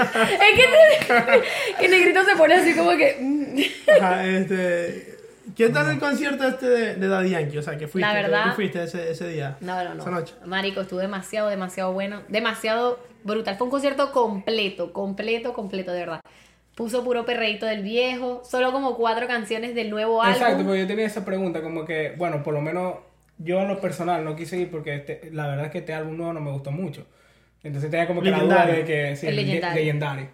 es que, que Negrito se pone así como que. mm. Ajá, este, ¿Qué tal el concierto este de, de Daddy Yankee? O sea, que fuiste, La verdad- que fuiste ese, ese día. No, no, no. Esa noche. Marico, estuvo demasiado, demasiado bueno. Demasiado brutal. Fue un concierto completo, completo, completo, de verdad. Puso puro perreíto del viejo. Solo como cuatro canciones del nuevo álbum. Exacto, porque yo tenía esa pregunta, como que, bueno, por lo menos yo en lo personal no quise ir porque este- la verdad es que este álbum nuevo no me gustó mucho. Entonces tenía como que la duda de que sí, El le- legendario. legendario.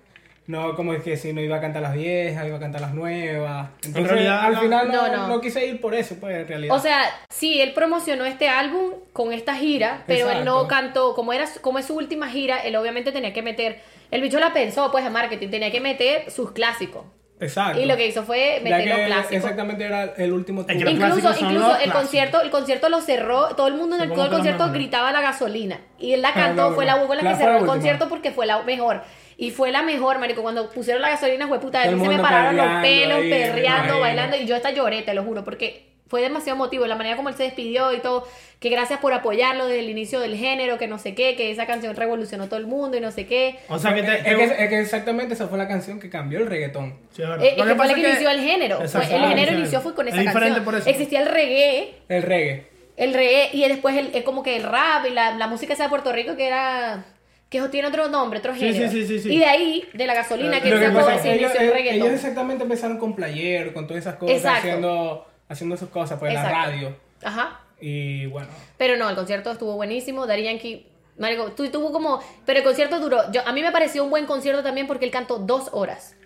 No, como es que si no iba a cantar las viejas, iba a cantar las nuevas. Entonces, realidad, al no. final no, No, no. no quise ir por eso, pues, en realidad. O sea, sí, él promocionó este álbum con esta gira, pero él no cantó, como era como es su última gira, él obviamente tenía que meter, el bicho la pensó pues a marketing, tenía que meter sus clásicos. Exacto. Y lo que hizo fue meter los clásicos. exactamente era el último Incluso, incluso los el clásicos. concierto, el concierto lo cerró, todo el mundo en el, todo el concierto gritaba la gasolina. Y él la Ah, cantó, no, fue la, fue la La- que cerró el última. concierto porque fue la mejor. Y fue la mejor, marico. Cuando pusieron la gasolina, fue puta, se me pararon los pelos, ahí, perreando, bailando. Y yo hasta lloré, te lo juro, porque fue demasiado emotivo. La manera como él se despidió y todo. Que gracias por apoyarlo desde el inicio del género, que no sé qué, que esa canción revolucionó todo el mundo y no sé qué. O sea, que te... Es que, es que exactamente esa fue la canción que cambió el reggaetón. Sí, es. Eh, es que fue la que, es inició el género. Fue- el género inició fue con Es esa diferente canción. por eso. Existía el reggae. El reggae. El reggae y después el, es como que el rap y la, la música esa de Puerto Rico que era que eso tiene otro nombre, otro Sí, género. sí, sí, sí, sí. Y de ahí, de la gasolina que que sacó, pasa es se ellos, inició el ellos reggaetón. exactamente empezaron con player, con todas esas cosas, Exacto. haciendo, haciendo sus cosas, pues en la Exacto. radio. Ajá. Y bueno, Pero no, el concierto estuvo buenísimo. Daddy Yankee, marico, tu- tuvo como, pero el concierto duró. Yo, a mí me pareció un buen concierto también porque él cantó dos horas.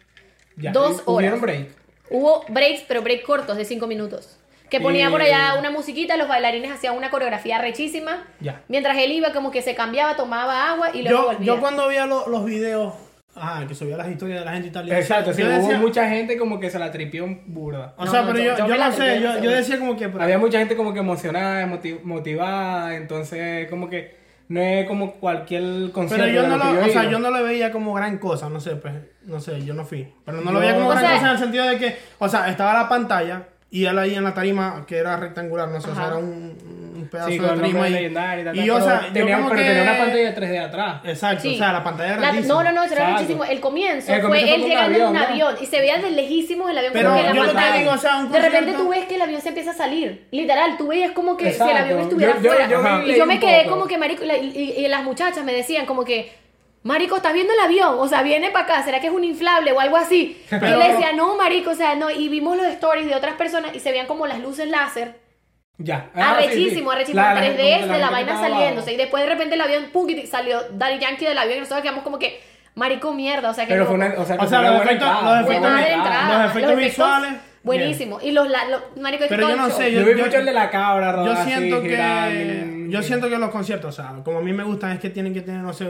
ya. Dos ¿Y ¿Hubieron horas. break? Hubo breaks, pero breaks cortos de cinco minutos. Que ponía Y- por allá una musiquita, los bailarines hacían una coreografía rechísima. Ya. Mientras él iba, como que se cambiaba, tomaba agua y luego Yo, volvía. yo cuando veía lo- los videos, ah, que subía las historias de la gente italiana. Exacto, sí, yo hubo decía- mucha gente como que se la tripió burda. O No, sea, no, pero yo- yo, no sé, yo, yo decía como que... pero- Había mucha gente como que emocionada, moti- motivada, entonces como que no es como cualquier concierto. Pero yo de no lo o sea, yo no lo veía como gran cosa, no sé, pues, no sé, yo no fui. Pero no lo veía como gran sea- cosa en el sentido de que, o sea, estaba la pantalla y él ahí en la tarima, que era rectangular, no sé, o sea, era un, un pedazo Sí, de ahí. legendario y tal, Y o pero sea, yo tenía, como pero que... tenía una pantalla 3D atrás. Exacto, Sí. o sea, la pantalla era La- no, no, no, eso era Exacto. muchísimo. El comienzo El fue comienzo él fue llegando en un avión, y se veía de lejísimos el avión Pero yo la lo que digo, o sea, un de repente tú ves que el avión se empieza a salir. Literal, tú veías como que si el avión estuviera fuera. y yo me quedé como que, marico, y, y- y las muchachas me decían como que, marico, ¿estás viendo el avión? O sea, viene para acá, ¿será que es un inflable o algo así? y Pero- yo le decía, no, marico, o sea, no. Y vimos los stories de otras personas y se veían como las luces láser. Ya. Ah, sí, sí. Arrechísimo, arrechísimo, La- la- 3D como que de la gente vaina saliéndose. Y después de repente el avión, pum, y salió Daddy Yankee del avión y nosotros quedamos como que, marico, mierda. O sea, que Pero no- fue una, o sea, O sea, una los efectos- entrada, los efectos-. Los efectos visuales, Buenísimo. Y los, la, los marico, Pero yo no sé, Yo, Yo- vi yo- mucho el de la cabra, Yo rodar siento así, que yo siento que los conciertos, o sea, como a mí me gustan es que tienen que tener, no sé,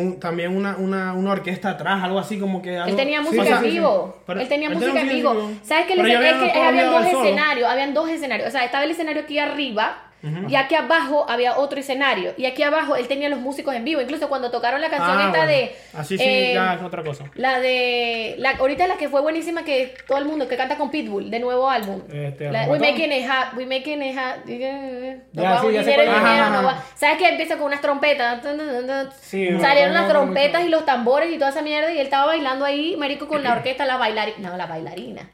un, también una, una, una orquesta atrás, algo así como que algo, Él tenía Sí, música en vivo. pero- él tenía él música en vivo. vivo. ¿Sabes qué? Es que habían dos escenarios. Habían dos escenarios. O sea, estaba el escenario aquí arriba. Y aquí abajo había otro escenario. Y aquí abajo él tenía los músicos en vivo. Incluso cuando tocaron la canción Ah, esta bueno. de. Así sí, eh, ya es otra cosa. La de. La, ahorita la que fue buenísima que todo el mundo que canta con Pitbull, de nuevo álbum. Este, La- ¿cómo we making it hot, we making it hot. ¿Sabes que empieza con unas trompetas? Sí, Salieron no, las no, no, trompetas y los tambores y toda esa mierda y él estaba bailando ahí, marico, con la orquesta, la bailarina. No, la bailarina.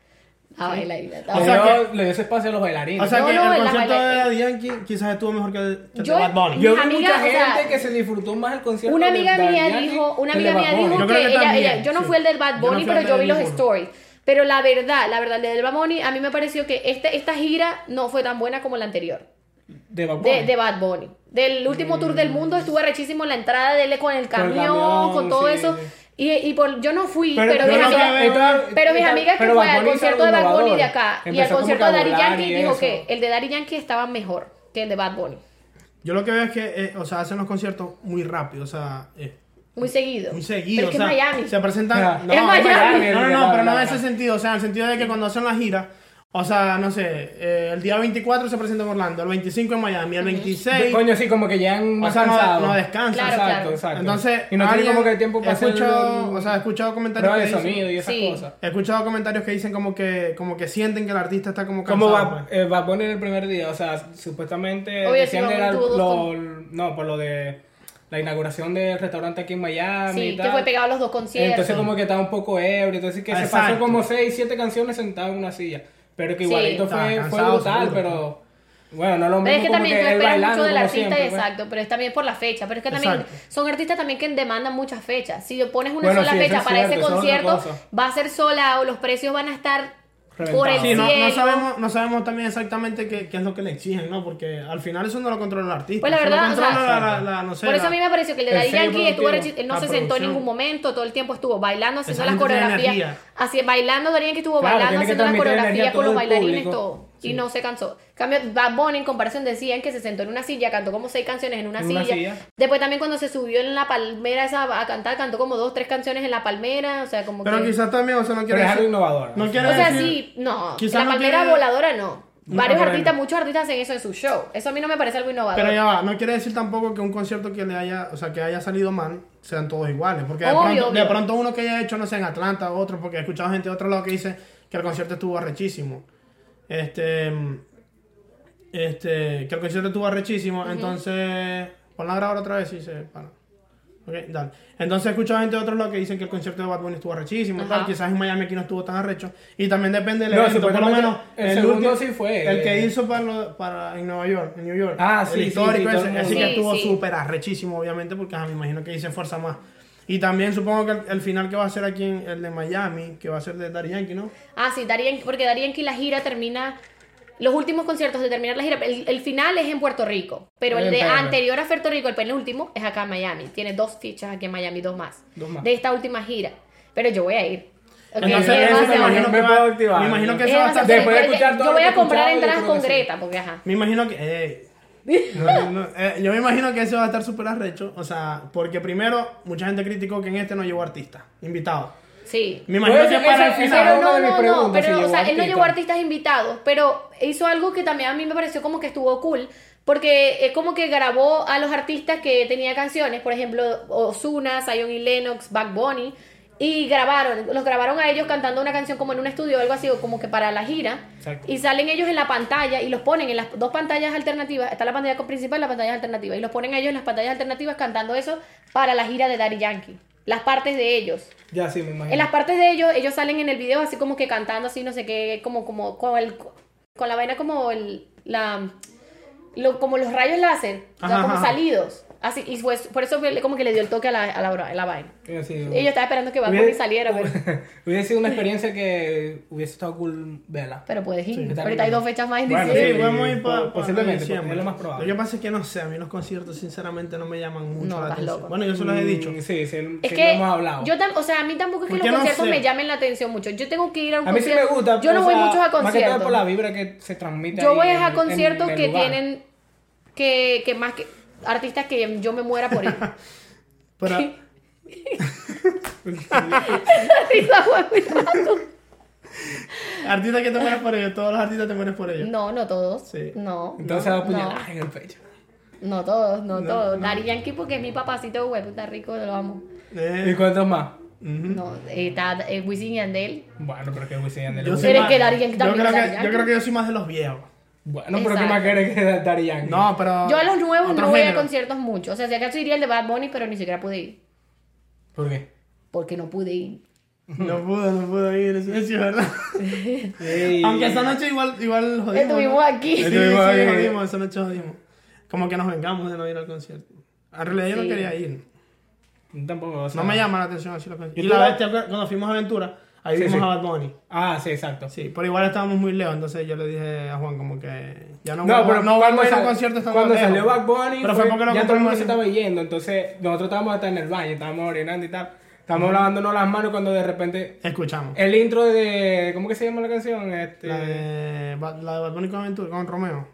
La bailarina. estaba- O sea dio- le dio ese espacio a los bailarines. O sea No, que no, el concierto de Daddy Yankee quizás estuvo mejor que el, que de Yo- Bad Bunny. Yo vi mucha o sea, gente que se disfrutó más el concierto. Una de amiga Daddy mía dijo, una que amiga de mía dijo Yo que, que ella, ella- yo no sí. fui el del Bad Yo no Bunny, pero yo de vi los stories. Pero la verdad, la verdad, el del Bad Bunny, a mí me pareció que este, esta gira no fue tan buena como la anterior. De Bad Bunny. De, de Bad Bunny. Del último tour del mundo estuvo rechísimo la entrada de él con el Con el camión, camión, con todo sí. eso. Y, y por, yo no fui, pero, Pero- mis amigas, pero mis esta- amigas que fue al concierto de Bad Bunny de acá y al concierto de Daddy Yankee y dijo eso. que el de Daddy Yankee estaba mejor que el de Bad Bunny. Yo lo que veo es que, eh, o sea, hacen los conciertos muy rápido, o sea, eh, Muy seguido. muy seguido. Pero es que o sea, es Miami. Se presentan. No, es Miami. No, no, no, La- pero no en ese sentido, o sea, en el sentido de que cuando hacen la gira, o sea, no sé, eh, el día 24 se presenta en Orlando, el 25 en Miami, el 26. Coño, sí, como que ya han O sea, no, no descansan. Claro, exacto, claro. exacto. Entonces, y no tienen alguien- como que tiempo para he hacer escuchado, el- o sea, he escuchado comentarios que de dicen, sonido y esas Sí. cosas. he escuchado comentarios que dicen como que como que sienten que el artista está como Como cansado. va, pues. eh, Bad Bunny en el primer día, o sea, supuestamente Obvio, decían que era tuvo dos lo, no, por lo de la inauguración del restaurante aquí en Miami y Sí, tal. que fue pegado a los dos conciertos. Entonces como que estaba un poco ebrio, entonces que se pasó como 6, 7 canciones sentado en una silla. Pero que igualito fue, fue brutal, seguro. pero bueno, no lo mismo Pero es que también tú esperas mucho del artista, siempre, pues. exacto, pero es también por la fecha. Pero es que también Exacto. son artistas también que demandan muchas fechas. Si pones una Bueno, sola sí, fecha es para cierto, ese concierto, va a ser sola o los precios van a estar por el. Sí, no, cielo. no sabemos, no sabemos también exactamente qué, qué es lo que le exigen, ¿no? Porque al final eso no lo controla el artista. Pues la verdad, o sea, la, la- la- no sé, Por eso la- a mí me pareció que el de Daddy Yankee estuvo él no se sentó en ningún momento, todo el tiempo estuvo bailando, haciendo las coreografías. Así, bailando, Daddy Yankee estuvo Claro, bailando, haciendo las coreografías con los bailarines, público. todo. Y no se cansó. Cambio, Bad Bunny en comparación decían que se sentó en una silla, cantó como seis canciones en una, En silla. una silla. Después también cuando se subió en la palmera esa a cantar, cantó como dos, tres canciones en la palmera, o sea, como Pero que... quizás también, o sea, no Pero quiere es algo decir... innovador. No quiere O sea, decir- sí, no. quizás la no palmera quiere- voladora no. No, Varios pero- artistas, muchos artistas hacen eso en su show. Eso a mí no me parece algo innovador. Pero ya va, no quiere decir tampoco que un concierto que le haya, o sea, que haya salido mal, sean todos iguales. Porque de, Obvio, pronto, obvio. de pronto uno que haya hecho, no sé, en Atlanta, otro, porque he escuchado gente de otro lado que dice que el concierto estuvo arrechísimo. Este, este, que el concierto estuvo arrechísimo, entonces, pon la grabadora otra vez y se para. Ok, dale. Entonces he escuchado gente de otro lado que dicen que el concierto de Bad Bunny estuvo arrechísimo, y Ajá. tal. quizás en Miami aquí no estuvo tan arrecho. Y también depende del No, evento, por lo supuestamente menos el segundo sí fue, El que hizo para, lo- para en Nueva York, en New York. Ah, el sí, sí, histórico sí, todo ese, el mundo. que Sí, estuvo sí. súper arrechísimo, obviamente, porque ajá, me imagino que ahí se esfuerza más. Y también supongo que el, el final que va a ser aquí en el de Miami, que va a ser de Daddy Yankee, ¿no? Ah, sí, Daddy Yankee- porque Daddy Yankee la gira termina. Los últimos conciertos de terminar la gira, el, el final es en Puerto Rico, pero el de anterior a Puerto Rico, el penúltimo, es acá en Miami. Tiene dos fichas aquí en Miami, dos más. Dos más. De esta última gira. Pero yo voy a ir. Ok, Entonces, es eso me imagino que Me puedo va, activar. me imagino que Es eso va a estar... Después de escuchar todo Yo voy a comprar entradas con. Greta, porque ajá. Me imagino que... eh, no, no, eh, yo me imagino que eso va a estar súper arrecho, o sea, porque primero, mucha gente criticó que en este no llevó artista, invitado. Sí. Me imagino Pues, que para el final... Pero no, no, no, pero si o sea, él no llevó artistas invitados, pero hizo algo que también a mí me pareció como que estuvo cool, porque es como que grabó a los artistas que tenía canciones, por ejemplo, Ozuna, Zion y Lennox, Back Bunny, y grabaron, los grabaron a ellos cantando una canción como en un estudio o algo así, o como que para la gira, Exacto. y salen ellos en la pantalla y los ponen en las dos pantallas alternativas, está la pantalla principal y la pantalla alternativa, y los ponen ellos en las pantallas alternativas cantando eso para la gira de Daddy Yankee, las partes de ellos. Ya sí, me imagino. En las partes de ellos, ellos salen en el video así como que cantando así, no sé qué, como, como, con el, con la vaina como el, la, lo- como los rayos láser, o sea, Ajá, como ajá. salidos. Así, y pues, por eso fue como que le dio el toque a la, a la, a la vaina. Hubiera sido- Ellos estaban esperando que Bad Bunny saliera, pero, Hubiera sido una experiencia que hubiese estado cool verla. pero puedes ir. está Ahorita hay bien. dos fechas más en Bueno, diciembre. Sí, podemos ir para Posiblemente, es lo más probable. Lo que pasa es que no sé, a mí los conciertos sinceramente no me llaman mucho No, la atención. loco. Bueno, yo se los he dicho. Mm, Sí, sí, Es sí, que lo hemos hablado. yo tam- o sea, a mí tampoco es que ¿Por los no conciertos sé? me llamen la atención mucho. Yo tengo que ir a un a mí sí concierto. me gusta. Yo no voy mucho a Más que conciertos. por la vibra que se transmite Yo voy a conciertos que tienen que, que más que artistas que yo me muera por muy raro. artistas que te mueres por ellos, todos los artistas te mueres por ellos. No, no todos. Sí. No. Entonces no, va a apuñalar no, en el pecho. no todos, no, No, todos. no. Daddy Yankee porque es mi papacito de huevo, está rico, lo amo. Eh, ¿Y cuántos más? No, eh, está eh, Wisin y Yandel. Bueno, pero que Wisin y yo Pero es que yo creo que- Yankee. Yo creo que yo soy más de los viejos. Bueno, pero ¿qué más quieres que Daddy Yankee? No, pero. Yo a los nuevos no voy a conciertos mucho. O sea, si acaso iría el de Bad Bunny, pero ni siquiera pude ir. ¿Por qué? Porque no pude ir. No pude, no pude ir, eso sí es verdad. Ey. Aunque esa noche igual, igual jodimos. Estuvimos ¿no? aquí. Sí, sí, jodimos, esa noche jodimos. Como que nos vengamos de no ir al concierto. En realidad yo Sí. no quería ir. Tampoco, o sea- No me llama la atención así los conciertos. ¿Y la vez, cuando fuimos a Aventura, ahí Sí, vimos sí. a Bad Bunny. Ah, sí, exacto. Sí, pero igual estábamos muy lejos, entonces yo le dije a Juan como que ya no, No, pero no cuando, a sal- concierto cuando lejos. salió Back Bunny, Pero fue fue- porque lo ya todo el mundo se estaba yendo, entonces nosotros estábamos hasta en el baño, estábamos orinando y tal. Estábamos lavándonos las manos cuando de repente Escuchamos. el intro de... ¿Cómo que se llama la canción? Este, La de, la de Bad Bunny con Aventura, con Romeo.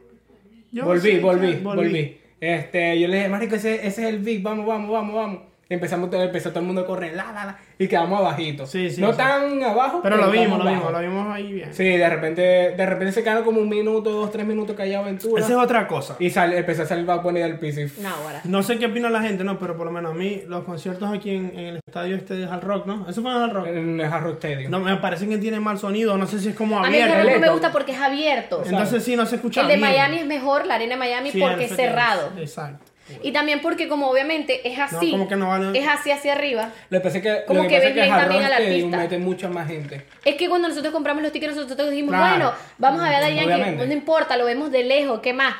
Yo volví, que- volví, volví, Este, yo le dije, marico, ese, ese es el beat, vamos, vamos, vamos, vamos. Empezamos, todo- empezó todo el mundo a correr, la, la, la, y quedamos abajito. Sí, sí, no sí. tan abajo, Pero lo vimos, lo vimos, lo vimos ahí bien. Sí, de repente, de repente se quedaron como un minuto, dos, tres minutos callado aventura. Esa es otra cosa. Y sal- empezó a salir Bad Bunny del piso y... No, ahora. No sé qué opina la gente, no, pero por lo menos a mí, los conciertos aquí en, en el estadio este de Hard Rock, ¿no? Eso fue en Hard Rock. En el Hard Rock Stadium. No, me parece que tiene mal sonido, no sé si es como A mí el abierto. Hard Rock no me gusta porque es abierto. Entonces sí, no se escucha El de bien. Miami es mejor, la arena de Miami, Sí, porque es cerrado. Exacto. Y también porque como obviamente es así, como que no vale- es así hacia arriba. Lo que pasa es que, Como que que bien también al artista. mete mucha más gente. Es que cuando nosotros compramos los tickets, nosotros dijimos, Claro. bueno, vamos a ver a Obviamente. no importa, lo vemos de lejos, ¿qué más?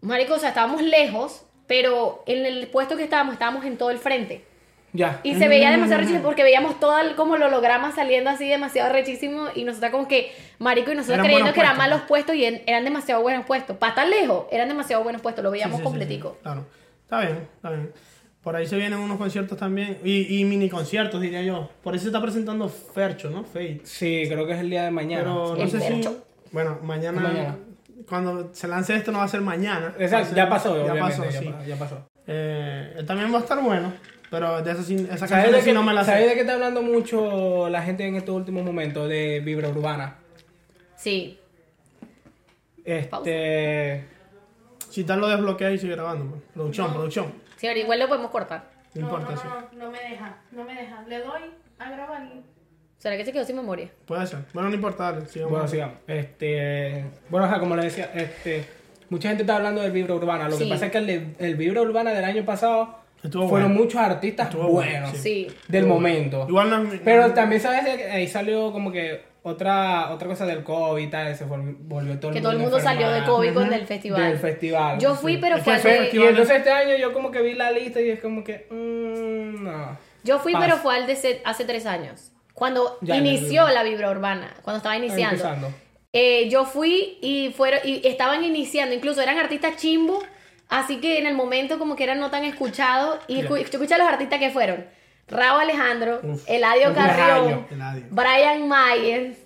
Marico, o sea, estábamos lejos, pero en el puesto que estábamos, estábamos en todo el frente. Ya. Y se veía demasiado rechísimo porque veíamos todo el, como el holograma saliendo así demasiado rechísimo y nosotros como que, marico, y nosotros Eran creyendo que eran puestos. malos puestos y en- eran demasiado buenos puestos. Para estar lejos, eran demasiado buenos puestos, lo veíamos Sí, sí, sí, completico. sí, claro. Está bien, está bien. Por ahí se vienen unos conciertos también. Y, y mini conciertos, diría yo. Por ahí se está presentando Fercho, ¿no? Fate. Sí, creo que es el día de mañana. Pero no El sé si. Bueno, mañana, Mañana. Cuando se lance esto, no va a ser mañana. Exacto, ser- ya pasó, Ya obviamente. pasó, ya, sí. pa- ya pasó. Eh, también va a estar bueno. Pero de esa, sí- esa ¿Sabes canción de, sí no me la ¿Sabes sé. de qué está hablando mucho la gente en estos últimos momentos? De Vibra Urbana. Sí. Este. Si tal lo desbloquea y sigue grabando. pues. Producción, producción. Sí, ahora igual lo podemos cortar. No, importa, sí. no, no me deja, no me deja. Le doy a grabar y... ¿Será que se quedó sin memoria? Puede ser. Bueno, no importa, dale. sigamos. Bueno, sigamos. Este. Bueno, ajá, como le decía, este. Mucha gente está hablando del Vibra Urbana. Lo Sí. que pasa es que el, de- el Vibra Urbana del año pasado Estuvo fueron bueno. muchos artistas Estuvo bueno, buenos Sí. del momento. Igual no es- Pero también sabes que ahí salió como que otra otra cosa del COVID y tal, se volvió, todo el Que mundo todo el mundo salió de COVID con el festival. del festival. Yo fui, sí. pero fue que al de- Y entonces este año yo como que vi la lista y es como que mm, no. Yo fui, pero fue al de se- hace tres años. Cuando Ya, inició la vibra urbana, cuando estaba iniciando. Empezando. Eh, yo fui y fueron y estaban iniciando, incluso eran artistas chimbo, así que en el momento como que eran no tan escuchados y escu- escucha los artistas que fueron. Rao Alejandro, Uf. Eladio Carrión, Eladio. Eladio. Brian Myers,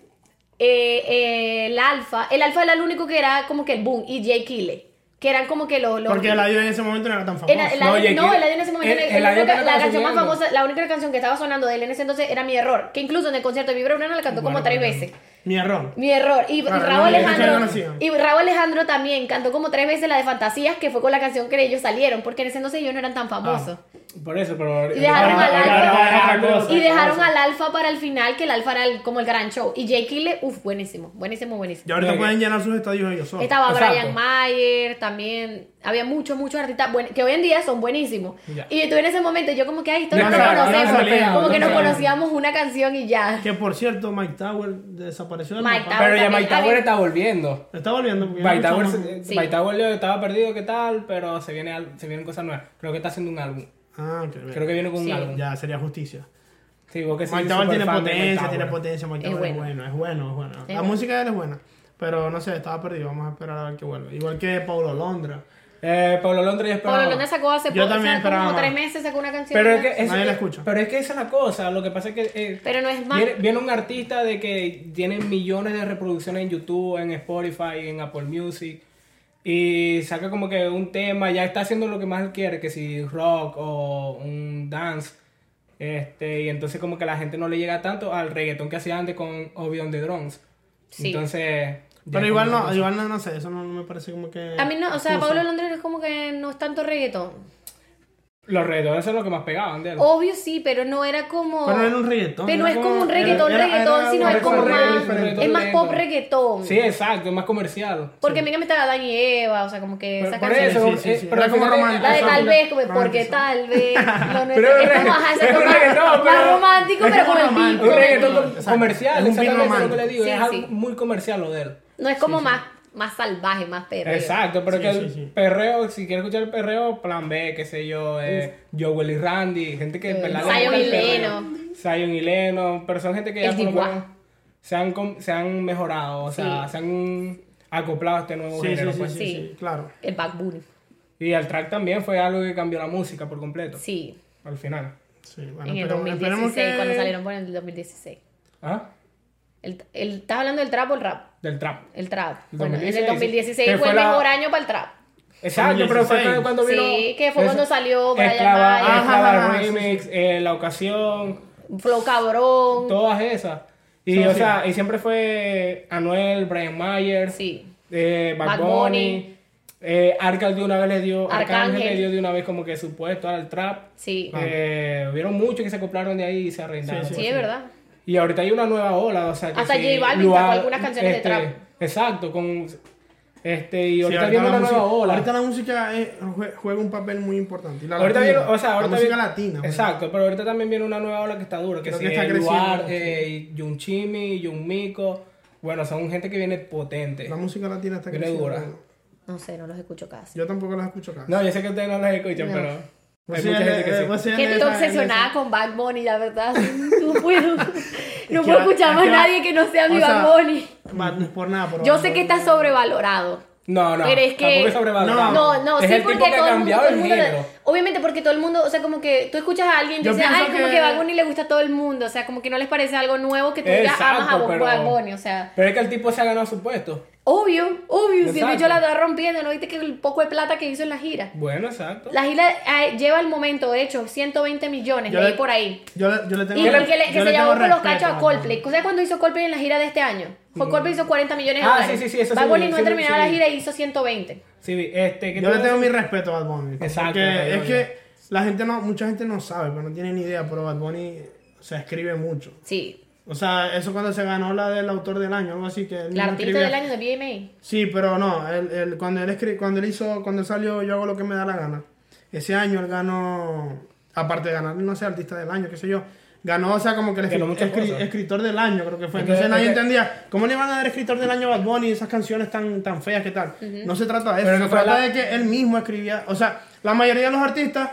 eh, eh, el Alfa. El Alfa era el único que era como que el boom y Jay Kille, que eran como que los... los Porque el audio en ese momento no era tan famoso. Era- el No, Eladio- no, el Eladio en ese momento, el- el- el la, Eladio canción más famosa, la única canción que estaba sonando de él en ese entonces era Mi Error, que incluso en el concierto de Vibra Urbana la cantó como tres bueno. veces. Mi error. Mi error. Y, y Claro, Raúl no, Alejandro. Y Raúl Alejandro también cantó como tres veces la de Fantasías, que fue con la canción que ellos salieron, porque en ese entonces ellos no eran tan famosos. Por eso, pero Y dejaron al Alfa. y dejaron al Alfa para el final, que el Alfa era el- como el gran show. Y Jay Kille, uff, buenísimo, buenísimo, buenísimo. Y ahorita pueden llenar sus estadios ellos solos. Estaba Exacto. Brian Mayer, también. Había muchos, muchos artistas buen- que hoy en día son buenísimos. Ya. Y tú en ese momento, yo como que, ay, todos No nos sabía, conocemos. no sabía, como no que nos conocíamos una canción y ya. Que por cierto, Mike Tower desapareció del Mike. Tower. Pero ya. Mike Tower está volviendo. Está volviendo. Mike Tower, mucho más- se- Sí. Mike Tower yo estaba perdido, ¿qué tal? Pero se, viene, al- se vienen cosas nuevas. Creo que está haciendo un álbum. Ah, ok, bien. Creo que viene con Sí. un álbum. Ya sería justicia. Sí, vos que sí, tiene potencia, tiene potencia. Mike Es es bueno. bueno, es bueno, es bueno. Es La bueno. música de él es buena. Pero no sé, estaba perdido. Vamos a esperar a ver qué vuelve. Igual que Paulo Londra. Eh, Pablo Londres yo esperaba. Pablo Londres sacó hace Yo poco, como esperaba más. tres meses sacó una canción. Pero es que eso, Nadie la escucha. Pero es que esa es la cosa. Lo que pasa es que eh, Pero no es más. viene, viene un artista de que tiene millones de reproducciones en YouTube, en Spotify, en Apple Music. Y saca como que un tema, ya está haciendo lo que más él quiere, que si rock o un dance. Este, y entonces como que la gente no le llega tanto al reggaetón que hacía antes con Obi on the Drums. Sí. Entonces... Pero igual no, igual no, no sé, eso no, no me parece como que. A mí no, o sea. Pablo Londres es como que no es tanto reggaetón. Los reggaetones son los que más pegaban de él. Obvio sí, pero no era como. Pero no era un reggaetón. Pero no es como un reggaetón, era- reggaetón, era sino es como más. Es más pop reggaetón. Sí, exacto, es más comercial. Porque mira, me estaba Adán y Eva, o sea, como que esa por canción. eso, Sí, sí, eh, sí. pero al como final es- romántico. La de tal vez, como, porque Romántico. tal vez. No- Pero es es como, ajá, es reggaetón, más pero- romántico, es pero como con el beat. Un reggaetón comercial, Es exactamente lo que romántico. le digo. Sí, es algo sí. muy comercial lo de él. No es como más, más salvaje, más perreo. Exacto, pero Sí, que sí, el sí. perreo, si quieres escuchar el perreo, plan B, qué sé yo, eh, Joel y Randy, gente que le Zion y. Leno. Zion y Leno, pero son gente que ya por lo menos se han, se han mejorado, o sea, Sí. se han acoplado a este nuevo género. sí, pues. sí, Sí. sí, claro. El backbone. Y el track también fue algo que cambió la música por completo, Sí, al final. Sí, bueno, en el pero 2016, esperemos que... cuando salieron por el 2016. ¿Ah? El, el, ¿Estás hablando del trap o el rap? Del trap. El trap. El Bueno, en 2016, el 2016 que fue, fue el la- mejor año para el trap. Exacto, pero fue 2016. cuando vino... Sí, que fue cuando salió Brian Esclava, Mayer. Esclava Ajá, ajá, sí, Remix, eh, La Ocasión, Flow cabrón. todas esas. Y, o sí. sea, y siempre fue Anuel, Brian Mayer, Sí. eh, Bad Bad Bunny. Bunny. Eh, Arcángel de una vez le dio, Arcángel. Arcángel. le dio de una vez como que su puesto al trap. Sí. Eh, hubieron muchos que se acoplaron de ahí y se arrendaron. Sí, Sí, es verdad. Y ahorita hay una nueva ola, o sea que Hasta sí, J Balvin sacó algunas canciones de trap. Exacto, con Este, y Sí, ahorita viene una música, nueva ola. ahorita la música eh, jue- juega un papel muy importante. Y la ahorita latina, viene, o sea, ahorita la música viene- latina. pues. Exacto, pero ahorita también viene una nueva ola que está dura, que Creo sí, que está el creciendo Luar, mucho. eh, Yunchimi, Yunmiko, bueno, son gente que viene potente. La música latina está Viene creciendo. dura. No sé, no los escucho casi. Yo tampoco las escucho casi. No, yo sé que ustedes no las escuchan, No. pero hay sí mucha gente que eh, sí. Que estoy obsesionada con Bad Bunny, la verdad. No puedo. No puedo escuchar es más nadie que no sea mi Bad Bunny. No por nada, pero Yo sé que está sobrevalorado. No, no, Pero es que- sobrevalorado. No, no, es sí, el porque tipo que ha todo el mundo, cambiado el el mundo le- género. Obviamente porque todo el mundo, o sea, como que tú escuchas a alguien y Yo dices, ay, como que- que Bad Bunny le gusta a todo el mundo, o sea, como que no les parece algo nuevo que tú ya amas a Exacto, pero- Bad Bunny, o sea, Pero es que el tipo se ha ganado su puesto. obvio, obvio, si el bicho la está rompiendo, ¿no viste que el poco de plata que hizo en la gira? Bueno, exacto. La gira eh, lleva al momento, de hecho, 120 millones, Yo leí le- por ahí. Yo le, yo le tengo Y que, le- que yo se le llevó por los cachos a Bad Coldplay. ¿Sabes cuándo hizo Coldplay en la gira de este año? Coldplay hizo 40 millones de Ah, dólares. sí, sí, sí, eso Bad sí Bunny no sí ha vi, terminado sí la gira y hizo 120. Sí, este, ¿qué Yo le te tengo mi respeto a Bad Bunny. Exacto, Porque es que la gente no, mucha gente no sabe, pero no tiene ni idea, pero Bad Bunny se escribe mucho. Sí, O sea, eso cuando se ganó la del autor del año, algo así que él la artista escribía. del año de BMA. Sí, pero no, él, él- cuando él escri- cuando él hizo, cuando él salió Yo hago lo que me da la gana, ese año él ganó, aparte de ganar, no sé, artista del año, qué sé yo, ganó, o sea, como que el escri- escritor del año, creo que fue. Entonces nadie entendía, ¿cómo le van a dar escritor del año a Bad Bunny y esas canciones tan, tan feas que tal? No se trata de eso, Pero se no trata la- de que él mismo escribía, o sea, la mayoría de los artistas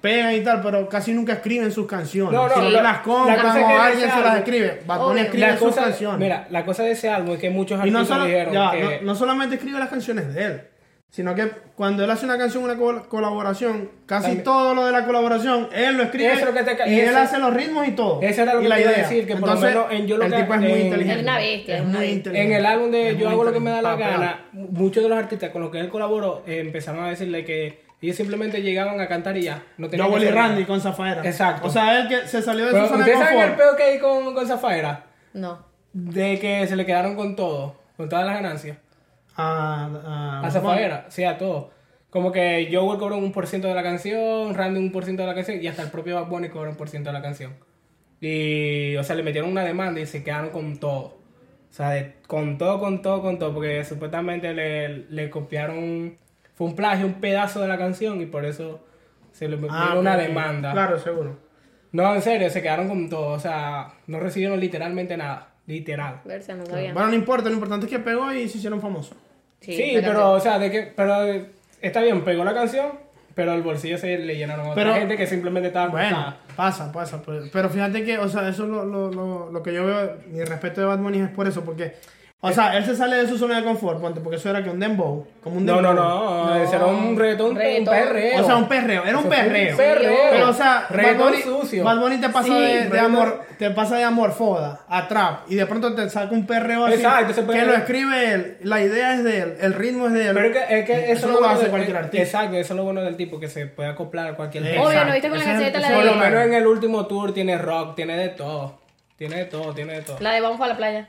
pegan y tal, pero casi nunca escriben sus canciones. No, no, que las compran la o alguien se las escribe. Bad Bunny Obvio. escribe sus cosa, canciones. mira, la cosa de ese álbum es que muchos Y no, artistas solo, dijeron ya, que... no, no solamente escribe las canciones de él, sino que cuando él hace una canción, una col- colaboración, casi También- todo lo de la colaboración, él lo escribe Eso es lo que te ca- y él hace los ritmos y todo. Eso era lo y que la te iba a idea. decir, que por lo Entonces, menos en Yo lo el que- tipo es muy en- inteligente. Es una bestia, Es es una muy bestia. inteligente. En el álbum de Es Yo hago lo que me da la gana, muchos de los artistas con los que él colaboró eh, empezaron a decirle que ellos simplemente llegaban a cantar y ya. No tenían Willy hacer Randy con Zafaera. Exacto. O sea, él que se salió de Pero, su zona de ¿Ustedes saben el confort. peo que hay con, con Zafaera? No. De que se le quedaron con todo, con todas las ganancias. A, a, A Zafaera, sí, a todo. Como que Joel cobró un por ciento de la canción, Randy un por ciento de la canción y hasta el propio Bad Bunny cobró un por ciento de la canción. Y, o sea, le metieron una demanda y se quedaron con todo. O sea, de- con todo, con todo, con todo, porque supuestamente le, le copiaron, fue un plagio, un pedazo de la canción y por eso se le metieron Ah, una demanda. Claro, seguro. No, en serio, se quedaron con todo, o sea, no recibieron literalmente nada, literal. Verse, no sabía. Bueno, no importa, lo importante es que pegó y se hicieron famosos. Sí, pero, canción. o sea, de que, pero eh, está bien, pegó la canción, pero el bolsillo se le llenaron a otra Pero- gente que simplemente estaba Bueno, pasa, pasa. Pero, pero fíjate que, o sea, eso es lo, lo, lo, lo que yo veo, mi respeto de Bad Bunny es por eso, porque, o sea, él se sale de su zona de confort, ponte, porque eso era que un dembow, como un No, dembow. no, no, ese era un reggaetón, Reggaetón. un perreo. O sea, un perreo, era un fue un perreo. perreo. Pero, o sea, Bad Reggaetón Bunny, sucio. Bad Bunny te pasa Sí, de, de amor, te pasa de amor foda a trap, y de pronto te saca un perreo así, Exacto, ese que perreo- lo escribe él, la idea es de él, el ritmo es de él. Pero es que, es que eso, Eso es no lo bueno hace de- cualquier artista. Exacto, eso es lo bueno del tipo, que se puede acoplar a cualquier Exacto. Obvio, ¿no viste con la es- cancioneta la Por lo de... menos en el último tour tiene rock, tiene de todo. Tiene de todo, tiene de todo. La de Vamos para la playa.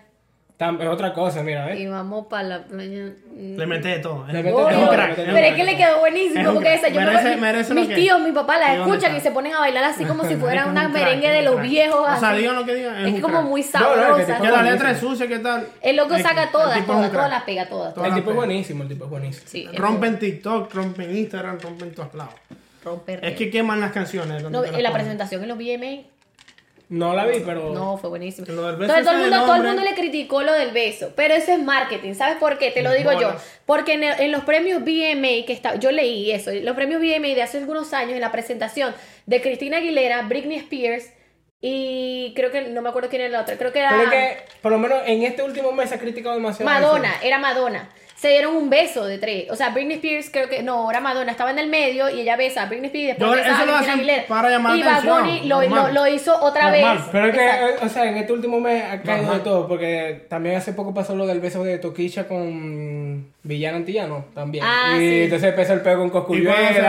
Tam- Es otra cosa, mira, ¿ves? Y vamos para la playa. Le mete de todo. Le mete Obvio, de todo, crack, pero es que le quedó buenísimo Es un porque esa, yo me- Merece- mis que- tíos, mi papá la ¿De dónde escuchan y se ponen a bailar así como si fuera una es un crack, merengue es de un los viejos. O sea, así. digan lo que digan, es Es, un como crack. muy No, no, es que sabrosa. Que la letra es sucia, ¿qué tal? El loco Es- saca todas, es un todas, las pega, todas. El tipo es buenísimo, el tipo es buenísimo. Sí, es Rompen TikTok, rompen Instagram, rompen todos lados. romper. Es que queman las canciones. No, la presentación en los VMA, No la vi, pero... no, fue buenísimo. Lo del beso Entonces, todo, el mundo, todo el mundo le criticó lo del beso, pero eso es marketing. ¿Sabes por qué? Te lo digo yo. Porque en, el- en los premios VMA, que está, yo leí eso, los premios VMA de hace algunos años, en la presentación de Cristina Aguilera, Britney Spears y creo que, no me acuerdo quién era la otra, creo que era... Pero que, por lo menos en este último mes se ha criticado demasiado. Madonna, era Madonna. Se dieron un beso de tres. O sea, Britney Spears creo que no, era Madonna, estaba en el medio y ella besa a Britney Spears y después besa eso a lo hacen Aguilera. para llamar y Bad Bunny lo, lo- lo hizo otra Normal, vez. Pero es que, Exacto. eh, o sea, en este último mes ha caído Normal. de todo, porque también hace poco pasó lo del beso de Toquilla con Villano Antillano, también. Ah, y sí. entonces empezó el pego con Y cuando se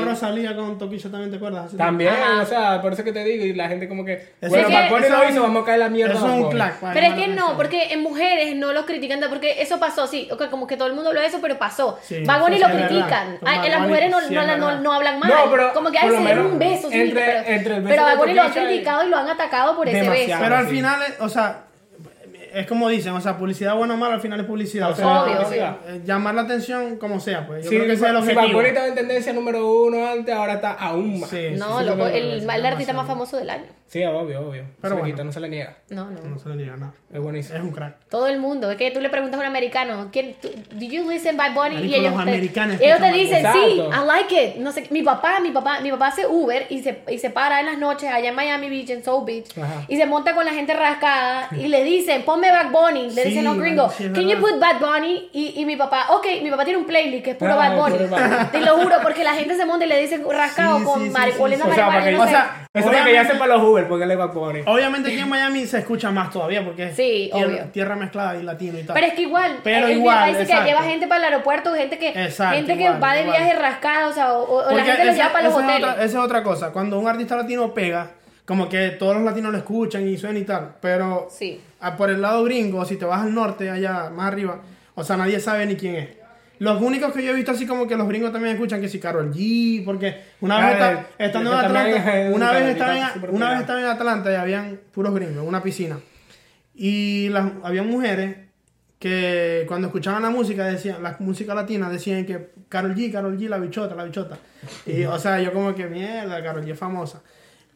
y- Rosalía con Toquillo también, ¿te acuerdas? Así También, Ajá. o sea, por eso que te digo, y la gente como que... Eso bueno, eso lo hizo, vamos a caer la mierda. Eso es un para Pero es que no, porque en mujeres no los critican, porque eso pasó, sí, como que todo el mundo habló de eso, pero pasó. Sí, eso lo critican. en las mujeres no, sí no, no, no hablan mal. No, pero como que ay, lo se menos un beso, sí, entre- pero, entre el beso pero lo han criticado y lo han atacado por ese beso. Pero al final, eh, o sea, es como dicen, o sea, publicidad buena o mala, al final es publicidad. O sea, Obvio, eh, obvio. llamar la atención como sea, pues. Yo Sí, creo que ese es el si Bad objetivo. Estaba en tendencia número uno antes, ahora está aún más. Sí, No, sí, loco, el, el artista más famoso del año. Sí, obvio, obvio. Pero bueno. no se le niega. No, no. No se le niega nada. Es buenísimo. Es un crack. Todo el mundo. Es que tú le preguntas a un americano, ¿quién, tú, ¿Did you listen by Bunny? Marico, y ellos los te, americanos ellos te dicen, sí. I like it. No sé, mi papá, mi papá, mi papá hace Uber y se, y se para en las noches allá en Miami Beach, en Soul Beach, Ajá. y se monta con la gente rascada y le dicen, ponme Bad Bunny. Le Sí, dicen, no, gringo, man, sí, can you put Bad Bunny? Y, y mi papá, ok, mi papá tiene un playlist que es puro Ah, Bad Bunny. puro Bad Bunny. Te lo juro, porque la gente se monta y le dicen rascado Sí, con sí, sí, mari- sí, oliendo sí. O sea, eso es para que ya sepa los Uber, es Bad Bunny. Obviamente aquí en Miami se escucha más todavía porque es Sí, tierra, obvio. tierra mezclada y latino y tal. Pero es que igual, Pero el- igual, que lleva gente para el aeropuerto, gente que, Exacto, gente que igual, va de igual. viaje rascada, o sea, o, o la gente esa- lleva para los esa es hoteles. otra- esa es otra cosa. Cuando un artista latino pega, como que todos los latinos lo escuchan y suena y tal. Pero Sí. ah, por el lado gringo, si te vas al norte, allá más arriba, o sea, nadie sabe ni quién es. Los únicos que yo he visto así como que los gringos también escuchan que si Carol G, porque una vez Ah, estando en Atlanta, una vez estaba en, una vez estaba en Atlanta y habían puros gringos, una piscina. Y las, había mujeres que cuando escuchaban la música decían, la música latina decían que Carol G, Carol G, la bichota, la bichota. Y o sea, yo como que mierda, Carol G es famosa.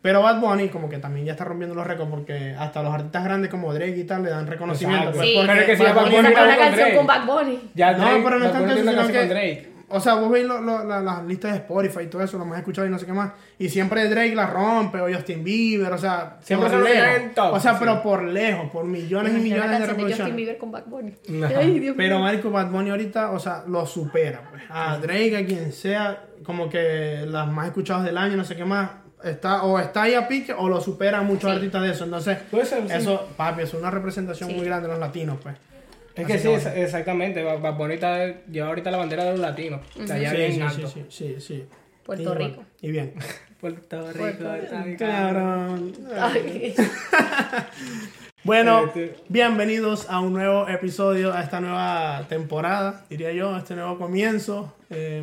Pero Bad Bunny como que también ya está rompiendo los récords porque hasta los artistas grandes como Drake y tal le dan reconocimiento. Exacto. pues, Sí. Pero es que si Bad Bunny- sacó una canción Drake. con Bad Bunny. Ya no, pero no es tanto eso, sino que, Drake. o sea, vos veis lo- lo- la- las listas de Spotify y todo eso, lo hemos escuchado y no sé qué más, y siempre Drake la rompe, o Justin Bieber, o sea, Siempre por lejos. top, o sea, sí. pero por lejos, por millones y millones de canción de Justin reproducciones. Bieber con Bad Bunny. Ay, Dios Pero mío. Marico Bad Bunny ahorita, o sea, lo supera, pues. A Drake, a quien sea, como que las más escuchadas del año, no sé qué más, está, o está ahí a pique, o lo supera muchos Sí. artistas de eso. Entonces, Puede ser, sí. eso, papi, es una representación Sí. muy grande de los latinos, pues. Es Así que sí, es- exactamente. Bad Bunny lleva ahorita la bandera de los latinos. Sí, bien sí, alto. sí, sí, sí, sí. Puerto Y bueno, Rico. Y bien. Puerto Rico. Puerto Cabrón. Bueno, Este- bienvenidos a un nuevo episodio, a esta nueva temporada, diría yo, a este nuevo comienzo. Eh,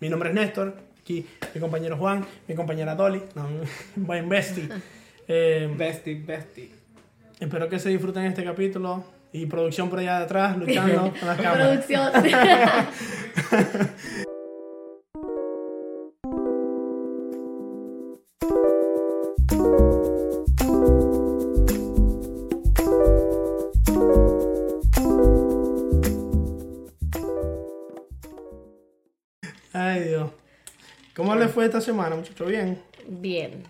mi nombre es Néstor, aquí mi compañero Juan, mi compañera Dolly, no, buen bestie. Eh, Bestie, bestie. espero que se disfruten este capítulo y producción por allá de atrás, luchando con las cámaras. Producción. fue esta semana, muchachos? Bien. Bien.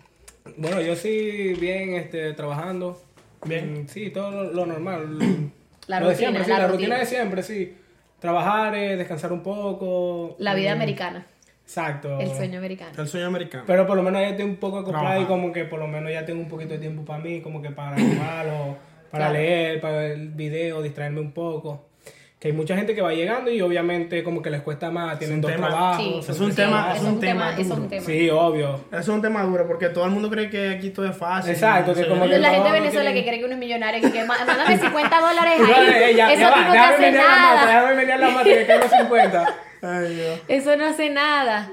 Bueno, yo sí, bien, este, trabajando. Bien. Mm, Sí, todo lo, lo normal. La Lo de rutina, siempre, sí, la la, rutina. rutina de siempre, sí. Trabajar, eh, descansar un poco. La vida Mm, americana. Exacto. El sueño americano. El sueño americano. Pero por lo menos ya estoy un poco acoplado Trabajar. y como que por lo menos ya tengo un poquito de tiempo para mí, como que para jugar o para Claro. leer, para ver video, distraerme un poco. Que hay mucha gente que va llegando y obviamente como que les cuesta más, tienen un dos tema- trabajos. Sí, es un sí, tema- es un tema eso es un duro. tema. Sí, obvio. Eso es un tema duro porque todo el mundo cree que aquí todo es fácil. Exacto, que como que La gente de Venezuela que cree que uno es millonario, que, que má- mándame 50 dólares ahí. ya- Eso ya va, no hace venir a la mata, nada. déjame venir a la mata que tengo 50. Ay, Dios. Eso no hace nada.